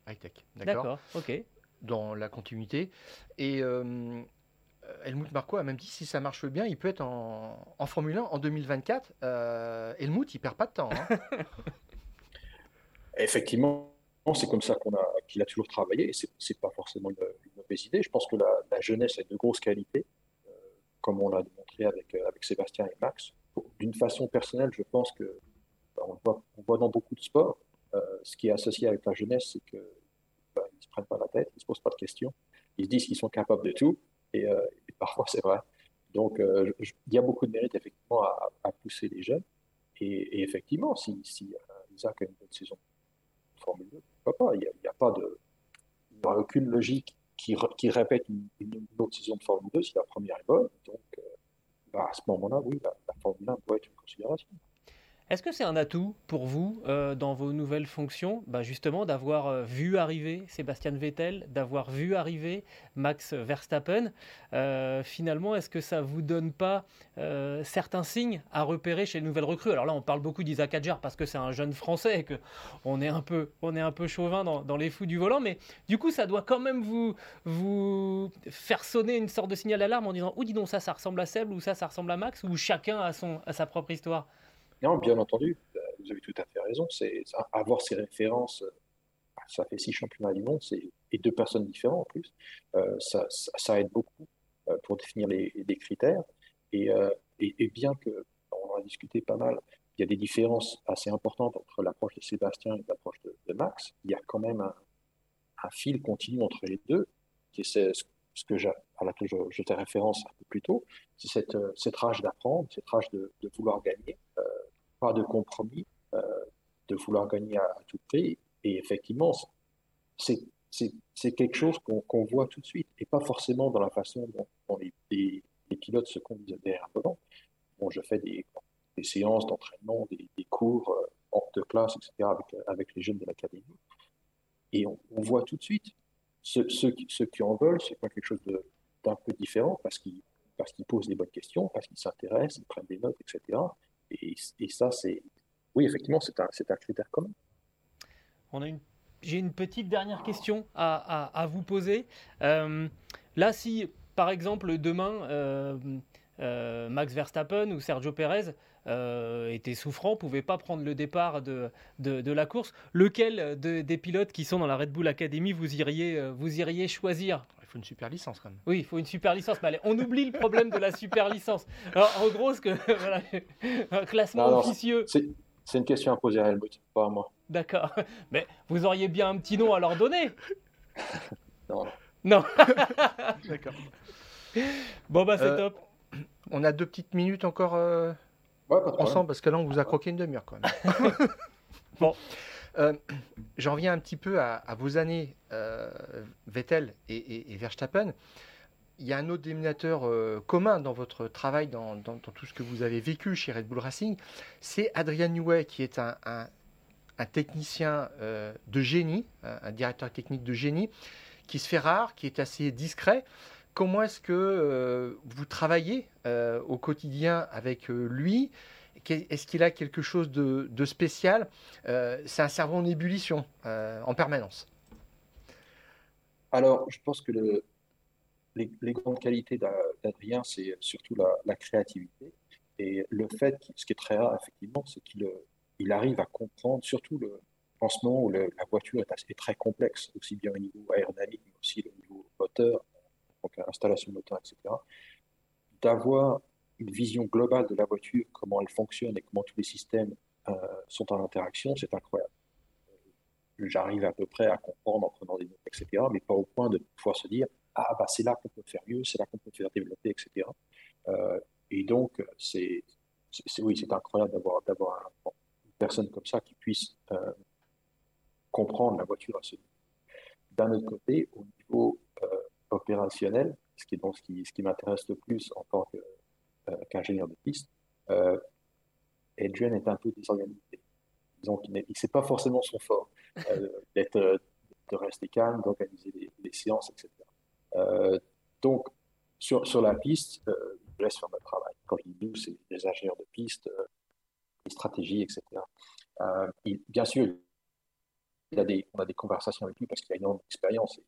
Hightech, d'accord. D'accord, ok. Dans la continuité. Et euh, Helmut Marko a même dit si ça marche bien, il peut être en, Formule 1 en 2024. Euh, Helmut, il perd pas de temps. Hein. Effectivement, c'est comme ça qu'on a, qu'il a toujours travaillé. Et c'est pas forcément une, mauvaise idée. Je pense que la, jeunesse a de grosses qualités, euh, comme on l'a démontré avec, avec Sébastien et Max. D'une façon personnelle, je pense que bah, on, voit, on, voit, dans beaucoup de sports, ce qui est associé avec la jeunesse, c'est que bah, ils se prennent pas la tête, ils se posent pas de questions, ils se disent qu'ils sont capables de tout. Euh, et, parfois c'est vrai. Donc euh, il y a beaucoup de mérite effectivement à, pousser les jeunes. Et, effectivement, si, si euh, Isaac a une bonne saison de Formule 2, pourquoi pas? Il n'y a, pas de, il a aucune logique qui, répète une, autre saison de Formule 2 si la première est bonne. Donc bah, à ce moment-là, oui, la, Formule 1 doit être une considération. Est-ce que c'est un atout pour vous euh, dans vos nouvelles fonctions, bah, justement d'avoir euh, vu arriver Sébastien Vettel, d'avoir vu arriver Max Verstappen euh, Finalement, est-ce que ça vous donne pas certains signes à repérer chez les nouvelles recrues? Alors là, on parle beaucoup d'Isaac Adjar parce que c'est un jeune Français et que on est un peu, on est un peu chauvin dans, les fous du volant, mais du coup, ça doit quand même vous, faire sonner une sorte de signal d'alarme en disant, ou dis donc ça, ça ressemble à Seb ou ça, ça ressemble à Max, ou chacun a son, a sa propre histoire? Non, bien entendu, euh, vous avez tout à fait raison. C'est avoir ces références, euh, ça fait six championnats du monde, et deux personnes différentes en plus. Euh, ça, ça, aide beaucoup pour définir les, critères. Et, et, bien que on en a discuté pas mal, il y a des différences assez importantes entre l'approche de Sébastien et l'approche de, Max. Il y a quand même un, fil continu entre les deux, qui est ce, que à laquelle je, je référence un peu plus tôt, c'est cette, cette rage d'apprendre, cette rage de, de vouloir gagner pas de compromis, euh, de vouloir gagner à, tout prix. Et effectivement, c'est quelque chose qu'on voit tout de suite, et pas forcément dans la façon dont, les, pilotes se conduisent derrière un volant. Bon, je fais des, séances d'entraînement, des, cours euh, hors de classe, etc., avec, avec les jeunes de l'académie. Et on, voit tout de suite, ceux, ceux, qui en veulent, c'est pas quelque chose d'un peu différent, parce qu'ils parce qu'ils posent des bonnes questions, parce qu'ils s'intéressent, ils prennent des notes, etc. Et, ça, c'est. Oui, effectivement, c'est un, critère commun. On a une j'ai une petite dernière question à, vous poser. Euh, là, si par exemple demain euh, euh, Max Verstappen ou Sergio Perez était souffrant, pouvait pas prendre le départ de, la course. Lequel des pilotes qui sont dans la Red Bull Academy vous iriez, choisir? Faut une super licence quand même. Oui, il faut une super licence. Mais allez, on oublie le problème de la super licence. Alors, en gros, ce que voilà, un classement officieux. C'est une question à poser à Helmut, pas à moi. D'accord. Mais vous auriez bien un petit nom à leur donner Non. Non. D'accord. Bon, bah, c'est euh, top. On a deux petites minutes encore euh, ensemble, parce que là, on vous a croqué une demi-heure quand même. bon. Euh, j'en reviens un petit peu à, vos années Vettel et, Verstappen. Il y a un autre dénominateur commun dans votre travail, dans, tout ce que vous avez vécu chez Red Bull Racing, c'est Adrian Newey, qui est un, technicien de génie, un directeur technique de génie, qui se fait rare, qui est assez discret. Comment est-ce que euh, vous travaillez euh, au quotidien avec euh, lui? Est-ce qu'il a quelque chose de, spécial? C'est un cerveau en ébullition en permanence. Alors, je pense que les, grandes qualités d'Adrien, c'est surtout la, créativité. Et le fait, ce qui est très rare, effectivement, c'est qu'il il arrive à comprendre surtout le, moment où la voiture est, assez, très complexe, aussi bien au niveau aérodynamique, mais aussi au niveau moteur, donc installation moteur, etc., d'avoir une vision globale de la voiture, comment elle fonctionne et comment tous les systèmes euh, sont en interaction, c'est incroyable. Euh, j'arrive à peu près à comprendre en prenant des notes, etc., mais pas au point de pouvoir se dire ah bah c'est là qu'on peut faire mieux, c'est là qu'on peut faire développer, etc. Euh, et donc c'est oui c'est incroyable d'avoir d'avoir une personne comme ça qui puisse comprendre la voiture à ce niveau. D'un autre côté, au niveau euh, opérationnel, ce qui est donc ce qui, ce qui m'intéresse le plus en tant euh, qu'ingénieur de piste, euh, Adrian est un peu désorganisé. Ne sait pas forcément son fort, d'être, de rester calme, d'organiser les, séances, etc. donc, sur, sur la piste, je laisse faire mon travail. Quand dis nous, c'est les ingénieurs de piste, les stratégies, etc. bien sûr, des, on a des conversations avec lui parce qu'il a une énorme expérience,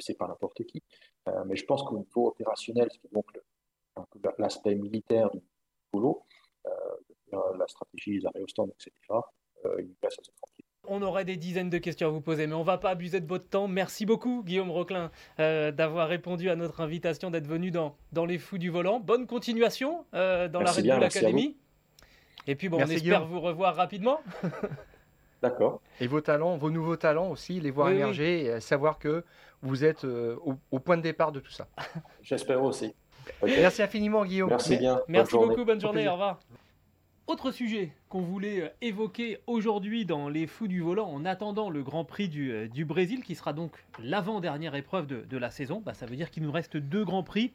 c'est pas n'importe qui. Euh, mais je pense qu'au niveau opérationnel, ce qui est donc l'aspect militaire du boulot, euh, la stratégie, les stand, etc., euh, assez tranquille. On aurait des dizaines de questions à vous poser, mais on ne va pas abuser de votre temps. Merci beaucoup, Guillaume Roquelin, d'avoir répondu à notre invitation, d'être venu dans, dans Les Fous du Volant. Bonne continuation dans la Red Bull Academy. Et puis, bon, on espère vous revoir rapidement. D'accord. Et vos talents, vos nouveaux talents aussi, les voir émerger et savoir que vous êtes euh, au, point de départ de tout ça. J'espère aussi. Merci infiniment, Guillaume. Merci bien. Merci beaucoup, bonne journée, au revoir. Autre sujet qu'on voulait euh, évoquer aujourd'hui dans les fous du volant en attendant le Grand Prix du, euh, Brésil, qui sera donc l'avant-dernière épreuve de, la saison. Bah, ça veut dire qu'il nous reste deux Grands Prix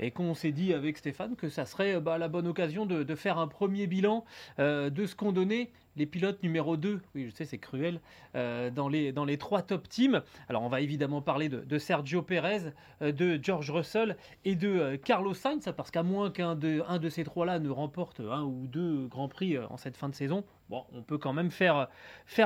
et qu'on s'est dit avec Stéphane que ça serait bah, la bonne occasion de, faire un premier bilan de ce qu'ont donné les pilotes numéro 2, oui je sais c'est cruel, euh, dans, les, trois top teams. Alors on va évidemment parler de, Sergio Pérez, euh, de George Russell et de euh, Carlos Sainz, parce qu'à moins qu'un de, ces trois-là ne remporte un ou deux grands prix en cette fin de saison, bon, on peut quand même faire,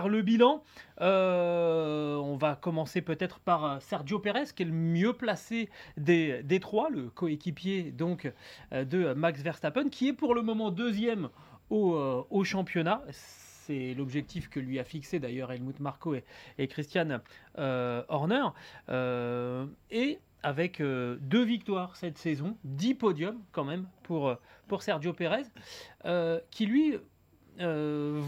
le bilan. on va commencer peut-être par Sergio Pérez, qui est le mieux placé des, des trois, le coéquipier donc de Max Verstappen, qui est pour le moment deuxième au championnat c'est l'objectif que lui a fixé d'ailleurs Helmut Marko et, Christian euh, Horner. Euh, et avec euh, deux victoires cette saison, dix podiums quand même pour, pour Sergio Pérez, qui lui euh,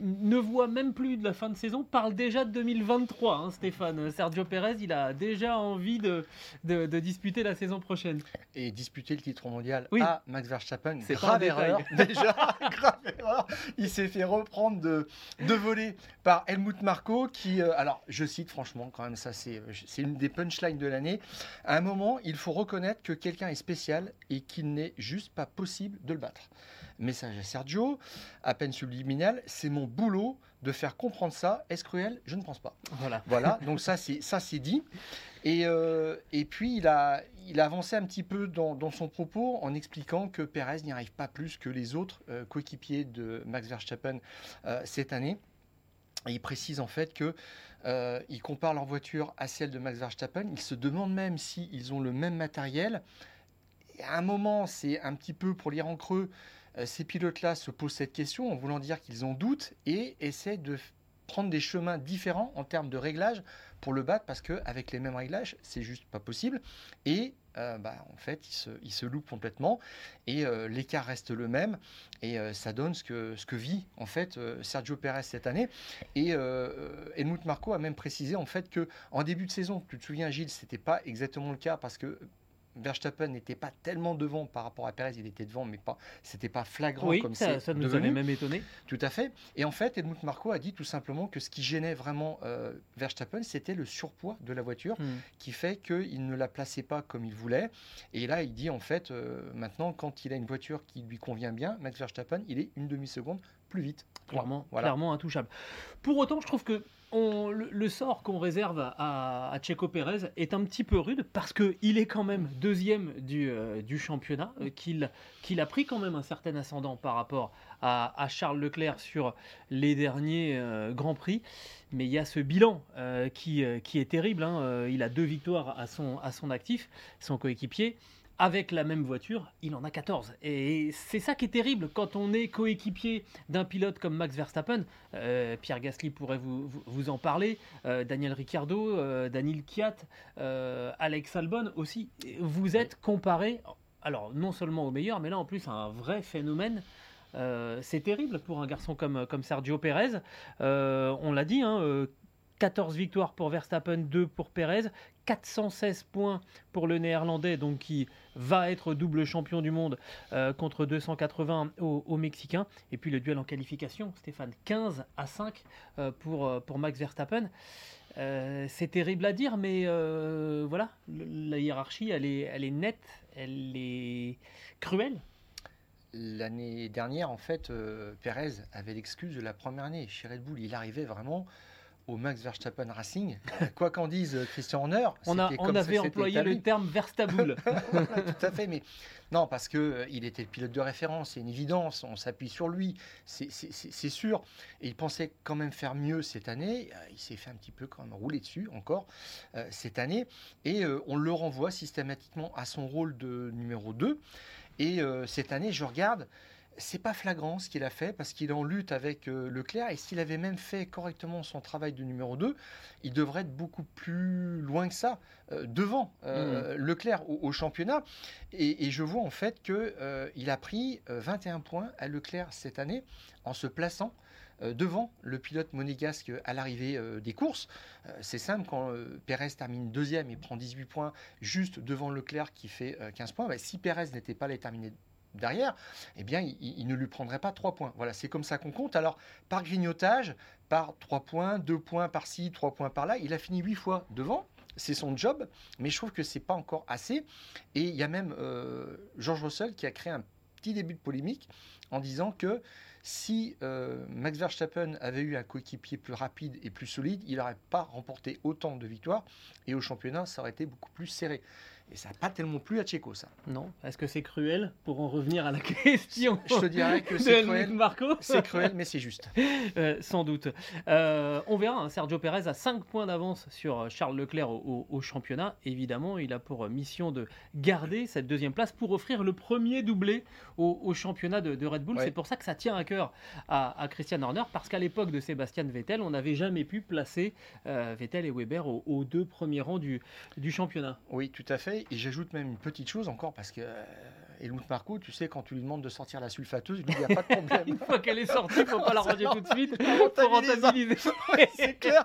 ne voit même plus de la fin de saison, parle déjà de 2023, hein, Stéphane. Sergio Pérez, il a déjà envie de, de, disputer la saison prochaine. Et disputer le titre mondial oui. à Max Verstappen, c'est grave erreur. Déjà, grave erreur. Il s'est fait reprendre de, de voler par Helmut Marko, qui, euh, alors je cite franchement, quand même, ça c'est une des punchlines de l'année. À un moment, il faut reconnaître que quelqu'un est spécial et qu'il n'est juste pas possible de le battre. Message à Sergio, à peine subliminal, c'est mon boulot de faire comprendre ça. Est-ce cruel? Je ne pense pas. Voilà. Voilà. Donc ça c'est ça c'est dit. Et, euh, et puis il a il a avancé un petit peu dans, son propos en expliquant que Perez n'y arrive pas plus que les autres euh, coéquipiers de Max Verstappen euh, cette année. Et il précise en fait que il compare leur voiture à celle de Max Verstappen. Il se demande même s'ils ont le même matériel. À un moment, c'est un petit peu pour lire en creux ces pilotes-là se posent cette question en voulant dire qu'ils ont doute et essaient de prendre des chemins différents en termes de réglage pour le battre parce qu'avec les mêmes réglages, c'est juste pas possible. Et euh, bah, en fait, il se, il loupe complètement et euh, l'écart reste le même et euh, ça donne ce que, ce que vit en fait Sergio Pérez cette année. Et Helmut Marco a même précisé en fait que en début de saison, tu te souviens Gilles, c'était pas exactement le cas parce que Verstappen n'était pas tellement devant par rapport à Perez, il était devant, mais pas, c'était pas flagrant oui, comme ça, ça nous avait même étonné. Tout à fait. Et en fait, Helmut Marko a dit tout simplement que ce qui gênait vraiment euh, Verstappen, c'était le surpoids de la voiture, hmm. qui fait qu'il ne la plaçait pas comme il voulait. Et là, il dit en fait, euh, maintenant, quand il a une voiture qui lui convient bien, Max Verstappen, il est une demi seconde plus vite. Clairement, clairement intouchable. Pour autant, je trouve que le, sort qu'on réserve à, Checo Pérez est un petit peu rude parce qu'il est quand même deuxième du, euh, championnat, euh, qu'il a pris quand même un certain ascendant par rapport à, Charles Leclerc sur les derniers euh, Grands Prix. Mais il y a ce bilan qui, est terrible. Hein. Il a deux victoires à à son actif, son coéquipier avec la même voiture, il en a 14. Et c'est ça qui est terrible quand on est coéquipier d'un pilote comme Max Verstappen. Euh, Pierre Gasly pourrait vous, vous, en parler, euh, Daniel Ricciardo, euh, Daniel Kiat, Alex Albon aussi. Vous êtes comparé, alors non seulement au meilleur, mais là en plus un vrai phénomène. c'est terrible pour un garçon comme, comme Sergio Perez. on l'a dit, hein, 14 victoires pour Verstappen, 2 pour Perez, 416 points pour le néerlandais, donc qui va être double champion du monde euh, contre 280 au, Mexicain. Et puis le duel en qualification, Stéphane, 15 à 5 euh, pour, euh, pour Max Verstappen. c'est terrible à dire, mais voilà, la hiérarchie, elle est, elle est nette, elle est cruelle. L'année dernière, en fait, Perez avait l'excuse de la première année chez Red Bull. Il arrivait vraiment au Max Verstappen Racing. Quoi qu'en dise Christian Horner, on, a, on avait employé le terme Verstaboul. Tout à fait, mais non, parce que euh, il était le pilote de référence, c'est une évidence, on s'appuie sur lui, c'est sûr. Et il pensait quand même faire mieux cette année. Euh, il s'est fait un petit peu quand même rouler dessus encore euh, cette année, et on le renvoie systématiquement à son rôle de numéro 2. Et cette année, je regarde c'est pas flagrant ce qu'il a fait parce qu'il est en lutte avec euh, Leclerc et s'il avait même fait correctement son travail de numéro 2, il devrait être beaucoup plus loin que ça, euh, devant euh, mmh. Leclerc au, championnat. Et, je vois en fait qu'il a pris 21 points à Leclerc cette année en se plaçant devant le pilote monégasque à l'arrivée des courses. c'est simple, quand Pérez termine deuxième et prend 18 points juste devant Leclerc qui fait 15 points, bah, si Pérez n'était pas allé terminer derrière, eh bien, il, ne lui prendrait pas 3 points. Voilà, c'est comme ça qu'on compte. Alors, par grignotage, par 3 points, 2 points par-ci, 3 points par-là, il a fini 8 fois devant. C'est son job, mais je trouve que c'est pas encore assez. Et il y a même euh, George Russell qui a créé un petit début de polémique en disant que si euh, Max Verstappen avait eu un coéquipier plus rapide et plus solide, il n'aurait pas remporté autant de victoires et au championnat, ça aurait été beaucoup plus serré. Et ça n'a pas tellement plu à Tchéco, ça. Non. Est-ce que c'est cruel pour en revenir à la question Je te dirais que c'est cruel. Marco c'est cruel, mais c'est juste. Euh, sans doute. Euh, on verra. Hein, Sergio Perez a 5 points d'avance sur Charles Leclerc au, championnat. Évidemment, il a pour mission de garder cette deuxième place pour offrir le premier doublé au, championnat de, Red Bull. C'est pour ça que ça tient à cœur à, Christian Horner, parce qu'à l'époque de Sébastien Vettel, on n'avait jamais pu placer euh, Vettel et Weber aux, deux premiers rangs du, du championnat. Oui, tout à fait. Et j'ajoute même une petite chose encore parce que euh, Helmut Marco, tu sais, quand tu lui demandes de sortir la sulfateuse, il n'y a pas de problème. une fois qu'elle est sortie, il ne faut pas la ranger tout de suite pour rentabiliser. c'est clair.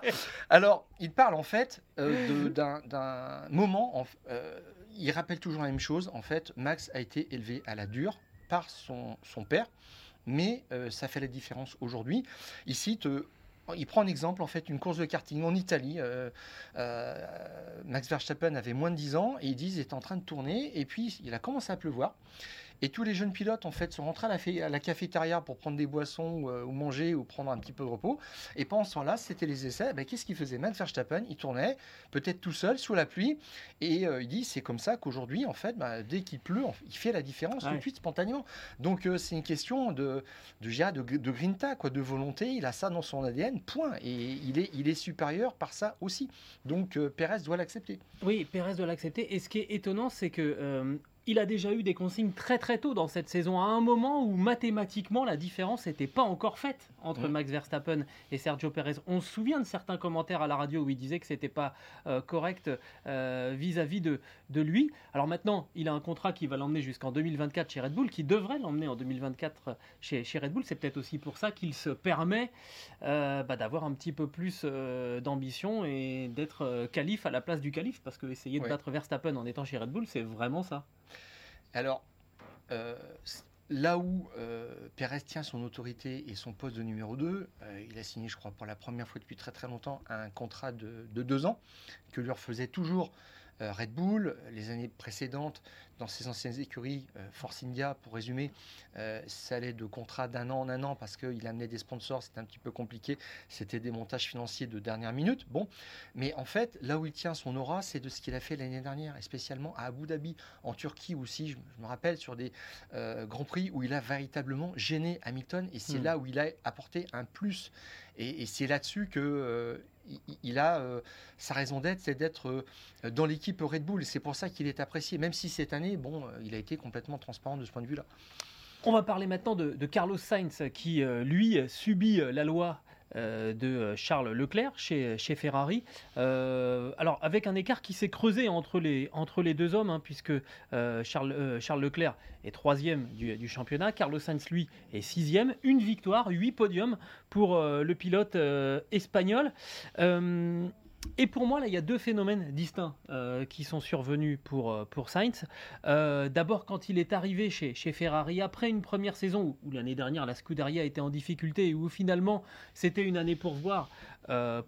Alors, il parle en fait euh, d'un moment. Euh, il rappelle toujours la même chose. En fait, Max a été élevé à la dure par son, son père mais ça fait la différence aujourd'hui. Ici, te, il prend un exemple, en fait, une course de karting en Italie. Euh, euh, Max Verstappen avait moins de 10 ans et ils disent il est en train de tourner et puis il a commencé à pleuvoir. Et tous les jeunes pilotes, en fait, sont rentrés à la, à la cafétéria pour prendre des boissons euh, ou, manger ou prendre un petit peu de repos. Et pendant ce temps-là, c'était les essais. Ben, Qu'est-ce qu'il faisait Max Verstappen, il tournait, peut-être tout seul, sous la pluie. Et euh, il dit, c'est comme ça qu'aujourd'hui, en fait, ben, dès qu'il pleut, il fait la différence tout de suite, spontanément. Donc, euh, c'est une question de, de, de, de grinta, quoi, de volonté. Il a ça dans son ADN, point. Et il est, il est supérieur par ça aussi. Donc, Pérez doit l'accepter. Oui, Pérez doit l'accepter. Et ce qui est étonnant, c'est que il a déjà eu des consignes très très tôt dans cette saison, à un moment où mathématiquement la différence n'était pas encore faite entre Mm. Max Verstappen et Sergio Perez. On se souvient de certains commentaires à la radio où il disait que c'était pas euh, correct euh, vis-à-vis de, de lui. Alors maintenant, il a un contrat qui va l'emmener jusqu'en 2024 chez Red Bull, qui devrait l'emmener en 2024 chez, chez Red Bull. C'est peut-être aussi pour ça qu'il se permet euh, bah, d'avoir un petit peu plus euh, d'ambition et d'être euh, calife à la place du calife, parce que essayer de Ouais. battre Verstappen en étant chez Red Bull, c'est vraiment ça. Alors, euh, là où euh, Pérez tient son autorité et son poste de numéro 2, euh, il a signé, je crois, pour la première fois depuis très très longtemps, un contrat de, de deux ans que lui refaisait toujours euh, Red Bull. Les années précédentes, dans ses anciennes écuries, euh, Force India, pour résumer, euh, ça allait de contrat d'un an en un an parce qu'il amenait des sponsors, c'était un petit peu compliqué, c'était des montages financiers de dernière minute. Bon, mais en fait, là où il tient son aura, c'est de ce qu'il a fait l'année dernière, et spécialement à Abu Dhabi, en Turquie aussi, je, je me rappelle, sur des euh, Grands Prix où il a véritablement gêné Hamilton, et c'est Mm. là où il a apporté un plus. Et, et c'est là-dessus que euh, il, a euh, sa raison d'être, c'est d'être euh, dans l'équipe Red Bull. C'est pour ça qu'il est apprécié, même si cette année, bon, euh, il a été complètement transparent de ce point de vue-là. On va parler maintenant de, Carlos Sainz qui, lui, subit la loi euh, de euh, Charles Leclerc chez, Ferrari. Euh, alors, avec un écart qui s'est creusé entre les, deux hommes, hein, puisque Charles, Leclerc est troisième du, du championnat, Carlos Sainz, lui, est sixième. Une victoire, huit podiums pour le pilote espagnol. Et pour moi, là, il y a deux phénomènes distincts euh, qui sont survenus pour, euh, pour Sainz. Euh, D'abord, quand il est arrivé chez, Ferrari, après une première saison où, l'année dernière la Scuderia était en difficulté et où finalement c'était une année pour voir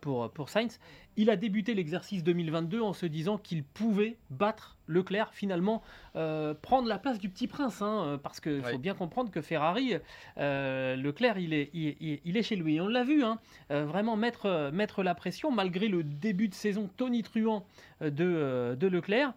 pour, pour Sainz, il a débuté l'exercice 2022 en se disant qu'il pouvait battre Leclerc, finalement euh, prendre la place du petit prince, hein, euh, parce qu'il faut bien comprendre que Ferrari, euh, Leclerc, il est, il, il- il est chez lui. Et on l'a vu, hein, euh, vraiment mettre, mettre la pression, malgré le début de saison tonitruant de, de Leclerc.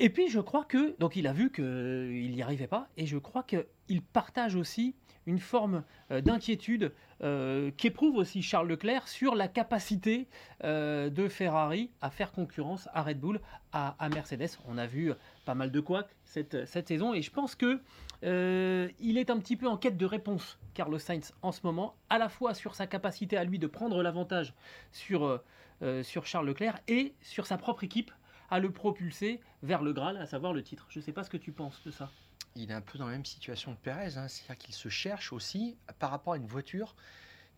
Et puis je crois que, donc il a vu qu'il n'y arrivait pas, et je crois qu'il partage aussi une forme euh, d'inquiétude euh, qu'éprouve aussi Charles Leclerc sur la capacité euh, de Ferrari à faire concurrence à Red Bull, à, Mercedes. On a vu pas mal de couacs cette, saison, et je pense que il est un petit peu en quête de réponse, Carlos Sainz, en ce moment, à la fois sur sa capacité à lui de prendre l'avantage sur, sur Charles Leclerc et sur sa propre équipe à le propulser vers le Graal, à savoir le titre. Je ne sais pas ce que tu penses de ça. Il est un peu dans la même situation que Pérez, hein, c'est-à-dire qu'il se cherche aussi par rapport à une voiture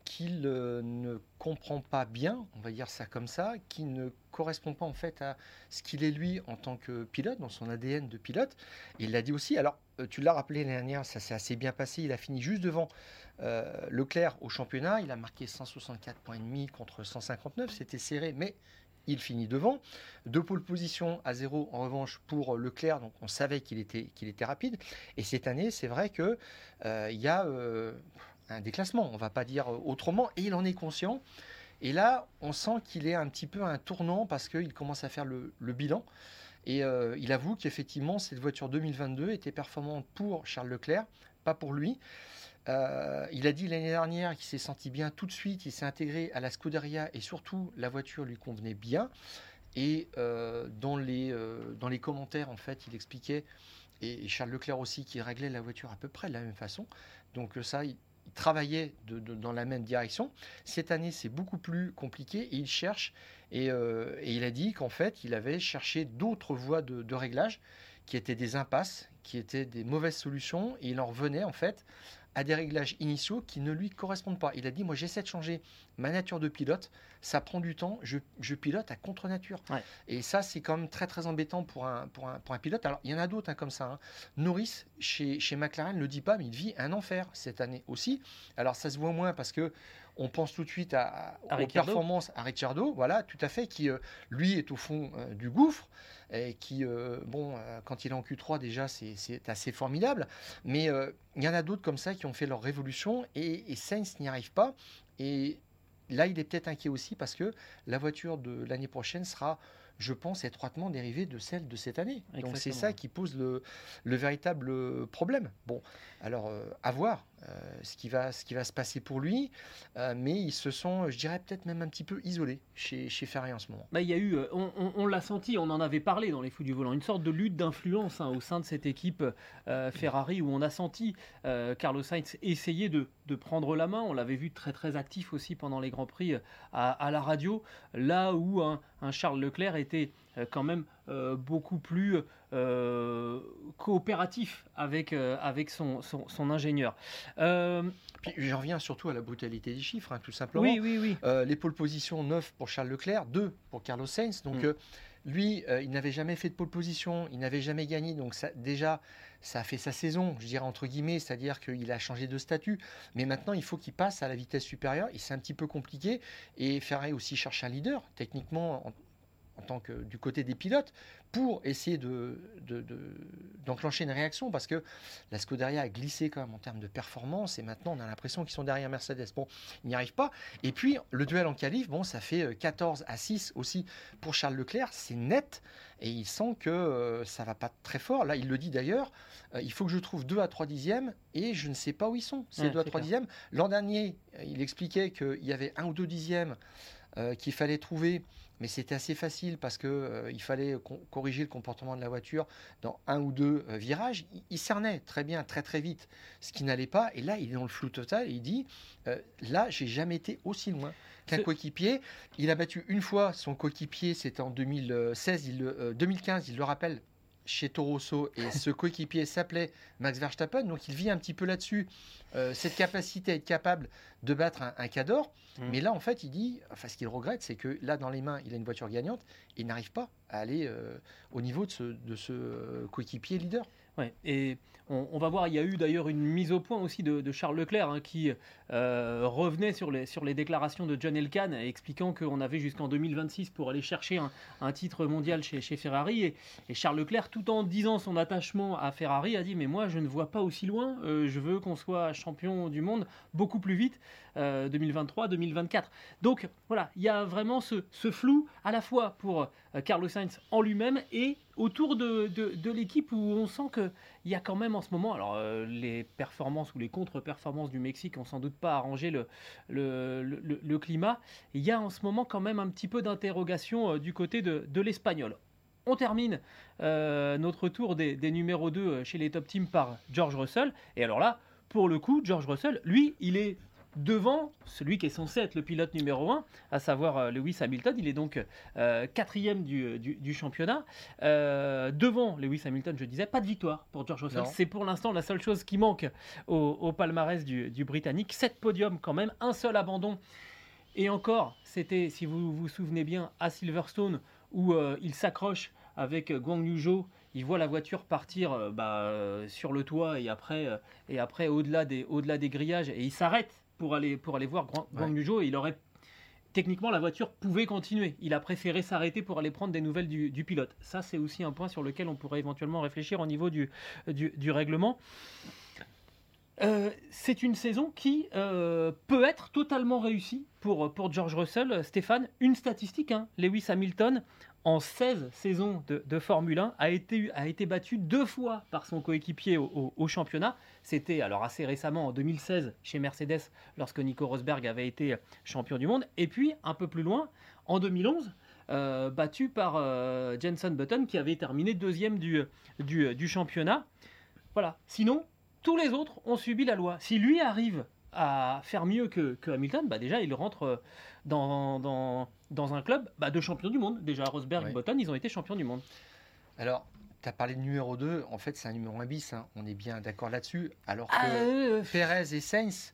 qu'il euh, ne comprend pas bien, on va dire ça comme ça, qui ne correspond pas en fait à ce qu'il est lui en tant que pilote, dans son ADN de pilote. Il l'a dit aussi, alors euh, tu l'as rappelé l'année dernière, ça s'est assez bien passé, il a fini juste devant euh, Leclerc au championnat, il a marqué 164 points et demi contre 159, c'était serré, mais il finit devant. Deux pole position à zéro en revanche pour Leclerc, donc on savait qu'il était, qu'il rapide. Et cette année, c'est vrai que euh, y a euh, un déclassement, on va pas dire autrement, et il en est conscient. Et là, on sent qu'il est un petit peu un tournant parce qu'il commence à faire le, le bilan. Et euh, il avoue qu'effectivement, cette voiture 2022 était performante pour Charles Leclerc, pas pour lui. Euh, il a dit l'année dernière qu'il s'est senti bien tout de suite, il s'est intégré à la Scuderia et surtout la voiture lui convenait bien. Et euh, dans, les, euh, dans les commentaires, en fait, il expliquait, et, Charles Leclerc aussi, qu'il réglait la voiture à peu près de la même façon. Donc ça, il, il travaillait dans la même direction. Cette année, c'est beaucoup plus compliqué et il cherche. Et, et il a dit qu'en fait, il avait cherché d'autres voies de, de réglage qui étaient des impasses, qui étaient des mauvaises solutions. Et il en revenait en fait à des réglages initiaux qui ne lui correspondent pas. Il a dit, moi j'essaie de changer ma nature de pilote, ça prend du temps, je, je pilote à contre-nature. Ouais. Et ça, c'est quand même très très embêtant pour un, pour un, pour un pilote. Alors, il y en a d'autres hein, comme ça. hein. Norris, chez, chez McLaren, ne le dit pas, mais il vit un enfer cette année aussi. Alors, ça se voit moins parce que on pense tout de suite à, aux performances à Ricciardo, voilà, tout à fait, qui euh, lui est au fond euh, du gouffre et qui, euh, bon, quand il est en Q3 déjà, c'est assez formidable. Mais il y en a d'autres comme ça qui ont fait leur révolution et, et Sainz n'y arrive pas. Et là, il est peut-être inquiet aussi parce que la voiture de l'année prochaine sera, je pense, étroitement dérivée de celle de cette année. Donc c'est ça qui pose le, le véritable problème. Bon, alors euh, à voir, ce, qui va, ce qui va se passer pour lui, mais ils se sont, je dirais, peut-être même un petit peu isolés chez, chez Ferrari en ce moment. Bah, il y a eu, on, l'a senti, on en avait parlé dans les fous du volant, une sorte de lutte d'influence hein, au sein de cette équipe Ferrari où on a senti Carlos Sainz essayer de, prendre la main. On l'avait vu très très actif aussi pendant les Grands Prix à, la radio, là où un Charles Leclerc était quand même euh, beaucoup plus euh, coopératif avec, euh, avec son, son, ingénieur. Puis j'en reviens surtout à la brutalité des chiffres, hein, tout simplement. Oui, oui, oui. les pole positions 9 pour Charles Leclerc, 2 pour Carlos Sainz. Donc mm. lui, il n'avait jamais fait de pole position, il n'avait jamais gagné. Donc ça, déjà, ça a fait sa saison, je dirais entre guillemets, c'est-à-dire qu'il a changé de statut. Mais maintenant, il faut qu'il passe à la vitesse supérieure. Et c'est un petit peu compliqué. Et Ferrari aussi cherche un leader. Techniquement, en tant que du côté des pilotes pour essayer de, d'enclencher une réaction parce que la Scuderia a glissé quand même en termes de performance et maintenant on a l'impression qu'ils sont derrière Mercedes. Bon, ils n'y arrivent pas. Et puis le duel en qualif, bon, ça fait 14 euh, à 6 aussi pour Charles Leclerc, c'est net et il sent que euh, ça va pas très fort. Là, il le dit d'ailleurs, euh, il faut que je trouve 2 à 3 dixièmes et je ne sais pas où ils sont, ces 2 à 3 dixièmes. L'an dernier, il expliquait qu'il y avait 1 ou 2 dixièmes qu'il fallait trouver mais c'était assez facile parce que euh, il fallait corriger le comportement de la voiture dans un ou deux euh, virages. Il, cernait très bien, très très vite, ce qui n'allait pas. Et là, il est dans le flou total. Et il dit euh, là, j'ai jamais été aussi loin qu'un coéquipier. Il a battu une fois son coéquipier, c'était en 2016, il, 2015, il le rappelle, chez Toro Rosso et ce coéquipier s'appelait Max Verstappen, donc il vit un petit peu là-dessus, euh, cette capacité à être capable de battre un, un Cador. Mm. Mais là, en fait, il dit, enfin, ce qu'il regrette, c'est que là, dans les mains, il a une voiture gagnante et il n'arrive pas à aller euh, au niveau de ce, de ce euh, coéquipier leader. Ouais, et on, va voir, il y a eu d'ailleurs une mise au point aussi de, Charles Leclerc hein, qui euh, revenait sur les, sur les déclarations de John Elkann expliquant qu'on avait jusqu'en 2026 pour aller chercher un, titre mondial chez, Ferrari. Et, Charles Leclerc, tout en disant son attachement à Ferrari, a dit Mais moi, je ne vois pas aussi loin, je veux qu'on soit champion du monde beaucoup plus vite, 2023-2024. Donc voilà, il y a vraiment ce flou à la fois pour Carlos Sainz en lui-même et autour de, l'équipe où on sent qu'il y a quand même en ce moment, alors euh, les performances ou les contre-performances du Mexique ont sans doute pas arrangé le, climat, il y a en ce moment quand même un petit peu d'interrogation euh, du côté de, l'Espagnol. On termine euh, notre tour des, des numéros 2 chez les top teams par George Russell. Et alors là, pour le coup, George Russell, lui, il est devant celui qui est censé être le pilote numéro 1, à savoir euh, Lewis Hamilton. Il est donc euh, quatrième du, du, championnat. Euh, devant Lewis Hamilton, je disais, pas de victoire pour George Russell. C'est pour l'instant la seule chose qui manque au, palmarès du, du, Britannique. Sept podiums quand même, un seul abandon. Et encore, c'était, si vous vous souvenez bien, à Silverstone, où il s'accroche avec Guang Yu il voit la voiture partir bah, sur le toit et après, et après au-delà des, au-delà des grillages et il s'arrête pour aller, pour aller voir Guang Yu il aurait techniquement, la voiture pouvait continuer. Il a préféré s'arrêter pour aller prendre des nouvelles du, pilote. Ça, c'est aussi un point sur lequel on pourrait éventuellement réfléchir au niveau du, du, règlement. Euh, c'est une saison qui euh, peut être totalement réussie pour, pour George Russell. Stéphane, une statistique, hein. Lewis Hamilton en 16 saisons de, Formule 1, a été, battu deux fois par son coéquipier au, championnat. C'était alors assez récemment en 2016 chez Mercedes lorsque Nico Rosberg avait été champion du monde. Et puis un peu plus loin, en 2011, euh, battu par euh, Jenson Button qui avait terminé deuxième du, du, du championnat. Voilà. Sinon, tous les autres ont subi la loi. Si lui arrive à faire mieux que, Hamilton, bah déjà il rentre euh, dans, dans, dans un club bah, de champions du monde. Déjà Rosberg et Button, ils ont été champions du monde. Alors, tu as parlé de numéro 2, en fait c'est un numéro 1 bis, hein. on est bien d'accord là-dessus. Alors ah, que Perez et Sainz,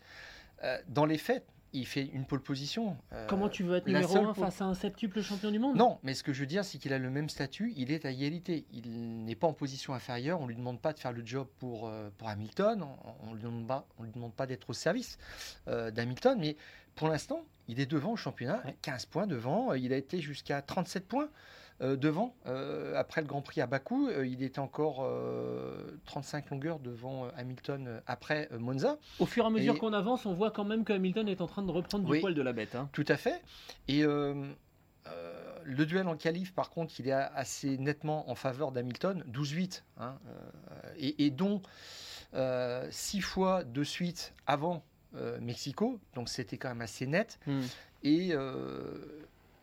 euh, dans les faits, il fait une pole position. Euh, Comment tu veux être numéro 1 face à un septuple champion du monde? Non, mais ce que je veux dire, c'est qu'il a le même statut, il est à égalité. Il n'est pas en position inférieure, on ne lui demande pas de faire le job pour, euh, pour Hamilton, on ne lui demande pas, lui demande pas d'être au service euh, d'Hamilton, mais pour l'instant, il est devant au championnat, 15 points devant, il a été jusqu'à 37 points. Euh, devant. Euh, après le Grand Prix à Bakou, euh, il était encore 35 longueurs devant Hamilton après Monza. Au fur et à mesure qu'on avance, on voit quand même que Hamilton est en train de reprendre du poil de la bête. Hein. Tout à fait. Et le duel en qualif, par contre, il est assez nettement en faveur d'Hamilton, 12-8, hein, et, dont six fois de suite avant Mexico, donc c'était quand même assez net. Hmm. Et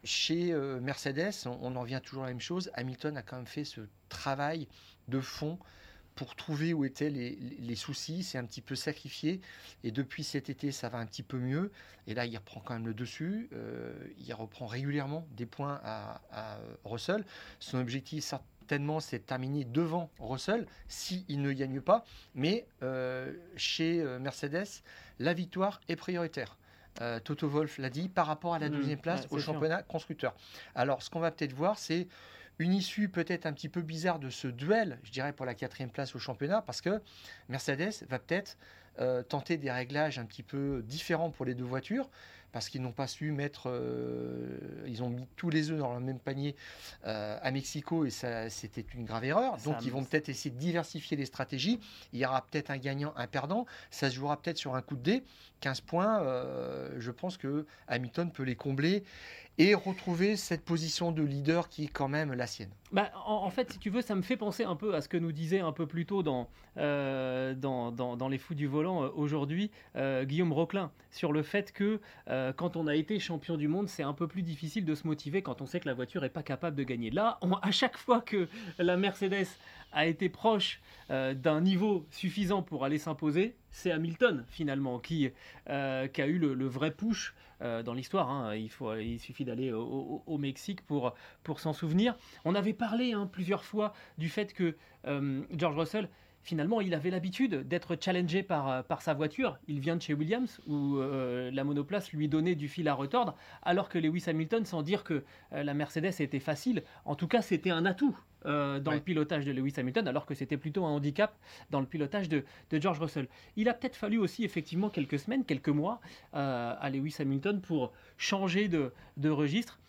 chez Mercedes, on, en vient toujours à la même chose. Hamilton a quand même fait ce travail de fond pour trouver où étaient les, soucis. C'est un petit peu sacrifié. Et depuis cet été, ça va un petit peu mieux. Et là, il reprend quand même le dessus. Euh, il reprend régulièrement des points à, Russell. Son objectif, certainement, c'est de terminer devant Russell s'il ne gagne pas. Mais euh, chez euh, Mercedes, la victoire est prioritaire. Toto Wolf l'a dit, par rapport à la mmh. deuxième place au championnat constructeur. Alors, ce qu'on va peut-être voir, c'est une issue peut-être un petit peu bizarre de ce duel, je dirais, pour la quatrième place au championnat, parce que Mercedes va peut-être euh, tenter des réglages un petit peu différents pour les deux voitures parce qu'ils n'ont pas su mettre. Euh, ils ont mis tous les œufs dans le même panier euh, à Mexico et ça, c'était une grave erreur. Donc, ils vont peut-être essayer de diversifier les stratégies. Il y aura peut-être un gagnant, un perdant. Ça se jouera peut-être sur un coup de dé. 15 points, je pense que Hamilton peut les combler et retrouver cette position de leader qui est quand même la sienne. Bah, en, fait, si tu veux, ça me fait penser un peu à ce que nous disait un peu plus tôt dans, dans, dans, dans, Les Fous du Volant aujourd'hui Guillaume Roquelin sur le fait que euh, quand on a été champion du monde, c'est un peu plus difficile de se motiver quand on sait que la voiture n'est pas capable de gagner. Là, à chaque fois que la Mercedes a été proche euh, d'un niveau suffisant pour aller s'imposer, c'est Hamilton finalement qui, euh, qui a eu le, vrai push dans l'histoire. Hein. Il, il suffit d'aller au, Mexique pour, pour s'en souvenir. On avait parlé hein, plusieurs fois du fait que George Russell finalement, il avait l'habitude d'être challengé par, euh, par sa voiture. Il vient de chez Williams, où euh, la monoplace lui donnait du fil à retordre, alors que Lewis Hamilton, sans dire que euh, la Mercedes était facile, en tout cas, c'était un atout. Dans le pilotage de Lewis Hamilton, alors que c'était plutôt un handicap dans le pilotage de, George Russell. Il a peut-être fallu aussi effectivement quelques semaines, quelques mois à Lewis Hamilton pour changer de, de registre.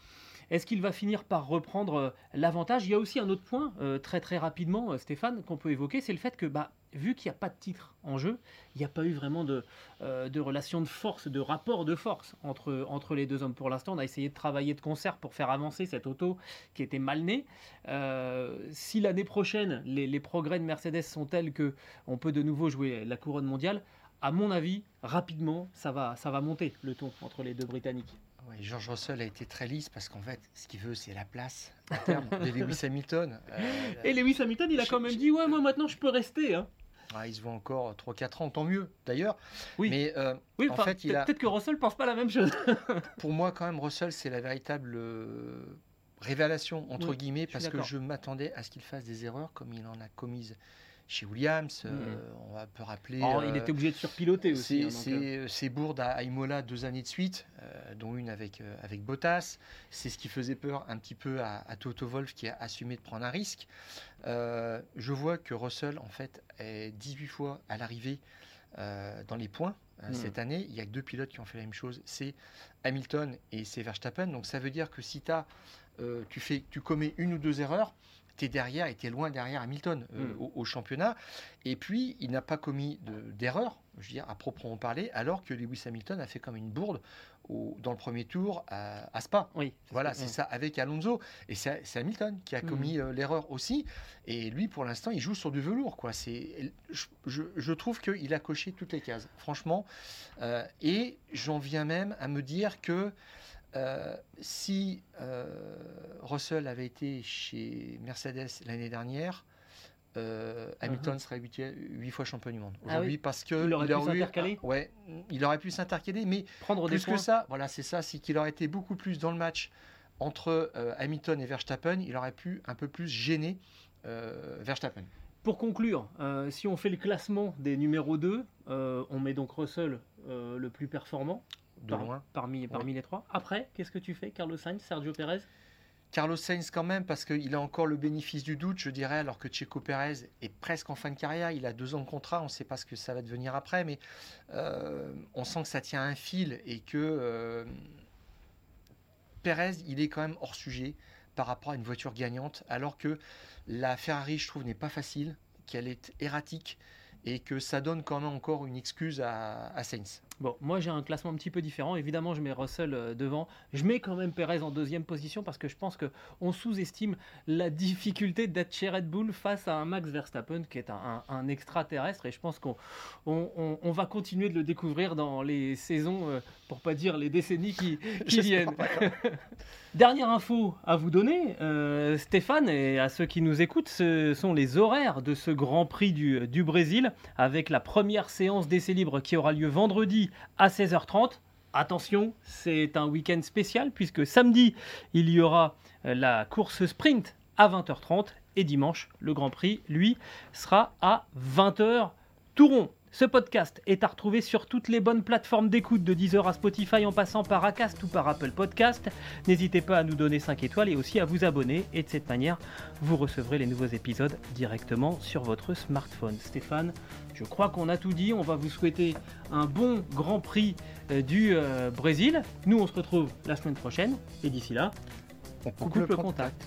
Est-ce qu'il va finir par reprendre euh, l'avantage? Il y a aussi un autre point, euh, très très rapidement, euh, Stéphane, qu'on peut évoquer, c'est le fait que, bah, vu qu'il n'y a pas de titre en jeu, il n'y a pas eu vraiment de, de, relation de force, de rapport de force entre, entre les deux hommes. Pour l'instant, on a essayé de travailler de concert pour faire avancer cette auto qui était mal née. si l'année prochaine, les, les, progrès de Mercedes sont tels que on peut de nouveau jouer la couronne mondiale, à mon avis, rapidement, ça va, ça va monter le ton entre les deux Britanniques. George Russell a été très lisse parce qu'en fait, ce qu'il veut, c'est la place à terme de Lewis Hamilton. Euh, et Lewis Hamilton, il a quand même dit Ouais, moi maintenant je peux rester. Hein. Ah, il se voit encore 3-4 ans, tant mieux d'ailleurs. Oui, mais euh, oui, en fait, il a... peut-être que Russell pense pas la même chose. Pour moi, quand même, Russell, c'est la véritable euh, révélation, entre guillemets, parce que je m'attendais à ce qu'il fasse des erreurs comme il en a commises chez Williams. Euh, mm. on peut rappeler. Oh, il était obligé de surpiloter aussi. C'est hein, bourdes à, Imola deux années de suite, euh, dont une avec, euh, avec Bottas. C'est ce qui faisait peur un petit peu à, Toto Wolff qui a assumé de prendre un risque. je vois que Russell, en fait, est 18 fois à l'arrivée dans les points. Mm. Cette année, il y a deux pilotes qui ont fait la même chose, c'est Hamilton et c'est Verstappen. Donc ça veut dire que si as, tu, fais, tu commets une ou deux erreurs, tu es derrière et tu es loin derrière Hamilton euh, mm. au, championnat. Et puis, il n'a pas commis d'erreur, je veux dire, à proprement parler, alors que Lewis Hamilton a fait comme une bourde dans le premier tour à, Spa. Oui, voilà, c'est ça, avec Alonso. Et c'est Hamilton qui a mm. commis euh, l'erreur aussi. Et lui, pour l'instant, il joue sur du velours. Quoi. Je, je, je trouve qu'il a coché toutes les cases, franchement. Euh, et j'en viens même à me dire que euh, si euh, Russell avait été chez Mercedes l'année dernière, euh, Hamilton uh-huh. serait 8, fois champion du monde. Ah Aujourd'hui, parce que il aurait pu s'intercaler? Ouais, il aurait pu s'intercaler, mais prendre plus que ça, voilà, c'est ça, c'est qu'il aurait été beaucoup plus dans le match entre Hamilton et Verstappen, il aurait pu un peu plus gêner Verstappen. Pour conclure, si on fait le classement des numéros 2, on met donc Russell le plus performant de loin. Parmi, parmi les trois. Après, qu'est-ce que tu fais, Carlos Sainz, Sergio Perez Carlos Sainz quand même, parce qu'il a encore le bénéfice du doute, je dirais, alors que Checo Pérez est presque en fin de carrière. Il a deux ans de contrat, on ne sait pas ce que ça va devenir après, mais euh, on sent que ça tient un fil et que euh, Pérez, il est quand même hors sujet par rapport à une voiture gagnante, alors que la Ferrari, je trouve, n'est pas facile, qu'elle est erratique et que ça donne quand même encore une excuse à, Sainz. Bon, moi j'ai un classement un petit peu différent. Évidemment, je mets Russell euh, devant. Je mets quand même Perez en deuxième position parce que je pense qu'on sous-estime la difficulté d'être chez Red Bull face à un Max Verstappen qui est un, un- un extraterrestre. Et je pense qu'on on, on- on va continuer de le découvrir dans les saisons, euh, pour pas dire les décennies qui, viennent. Dernière info à vous donner, euh, Stéphane, et à ceux qui nous écoutent, ce sont les horaires de ce Grand Prix du, du Brésil, avec la première séance d'essai libre qui aura lieu vendredi à 16h30. Attention, c'est un week-end spécial, puisque samedi, il y aura euh, la course sprint à 20h30, et dimanche, le Grand Prix, lui, sera à 20h tout rond. Ce podcast est à retrouver sur toutes les bonnes plateformes d'écoute de Deezer à Spotify en passant par Acast ou par Apple Podcast. N'hésitez pas à nous donner 5 étoiles et aussi à vous abonner. Et de cette manière, vous recevrez les nouveaux épisodes directement sur votre smartphone. Stéphane, je crois qu'on a tout dit. On va vous souhaiter un bon Grand Prix euh, du euh, Brésil. Nous, on se retrouve la semaine prochaine. Et d'ici là, On coupe le contact.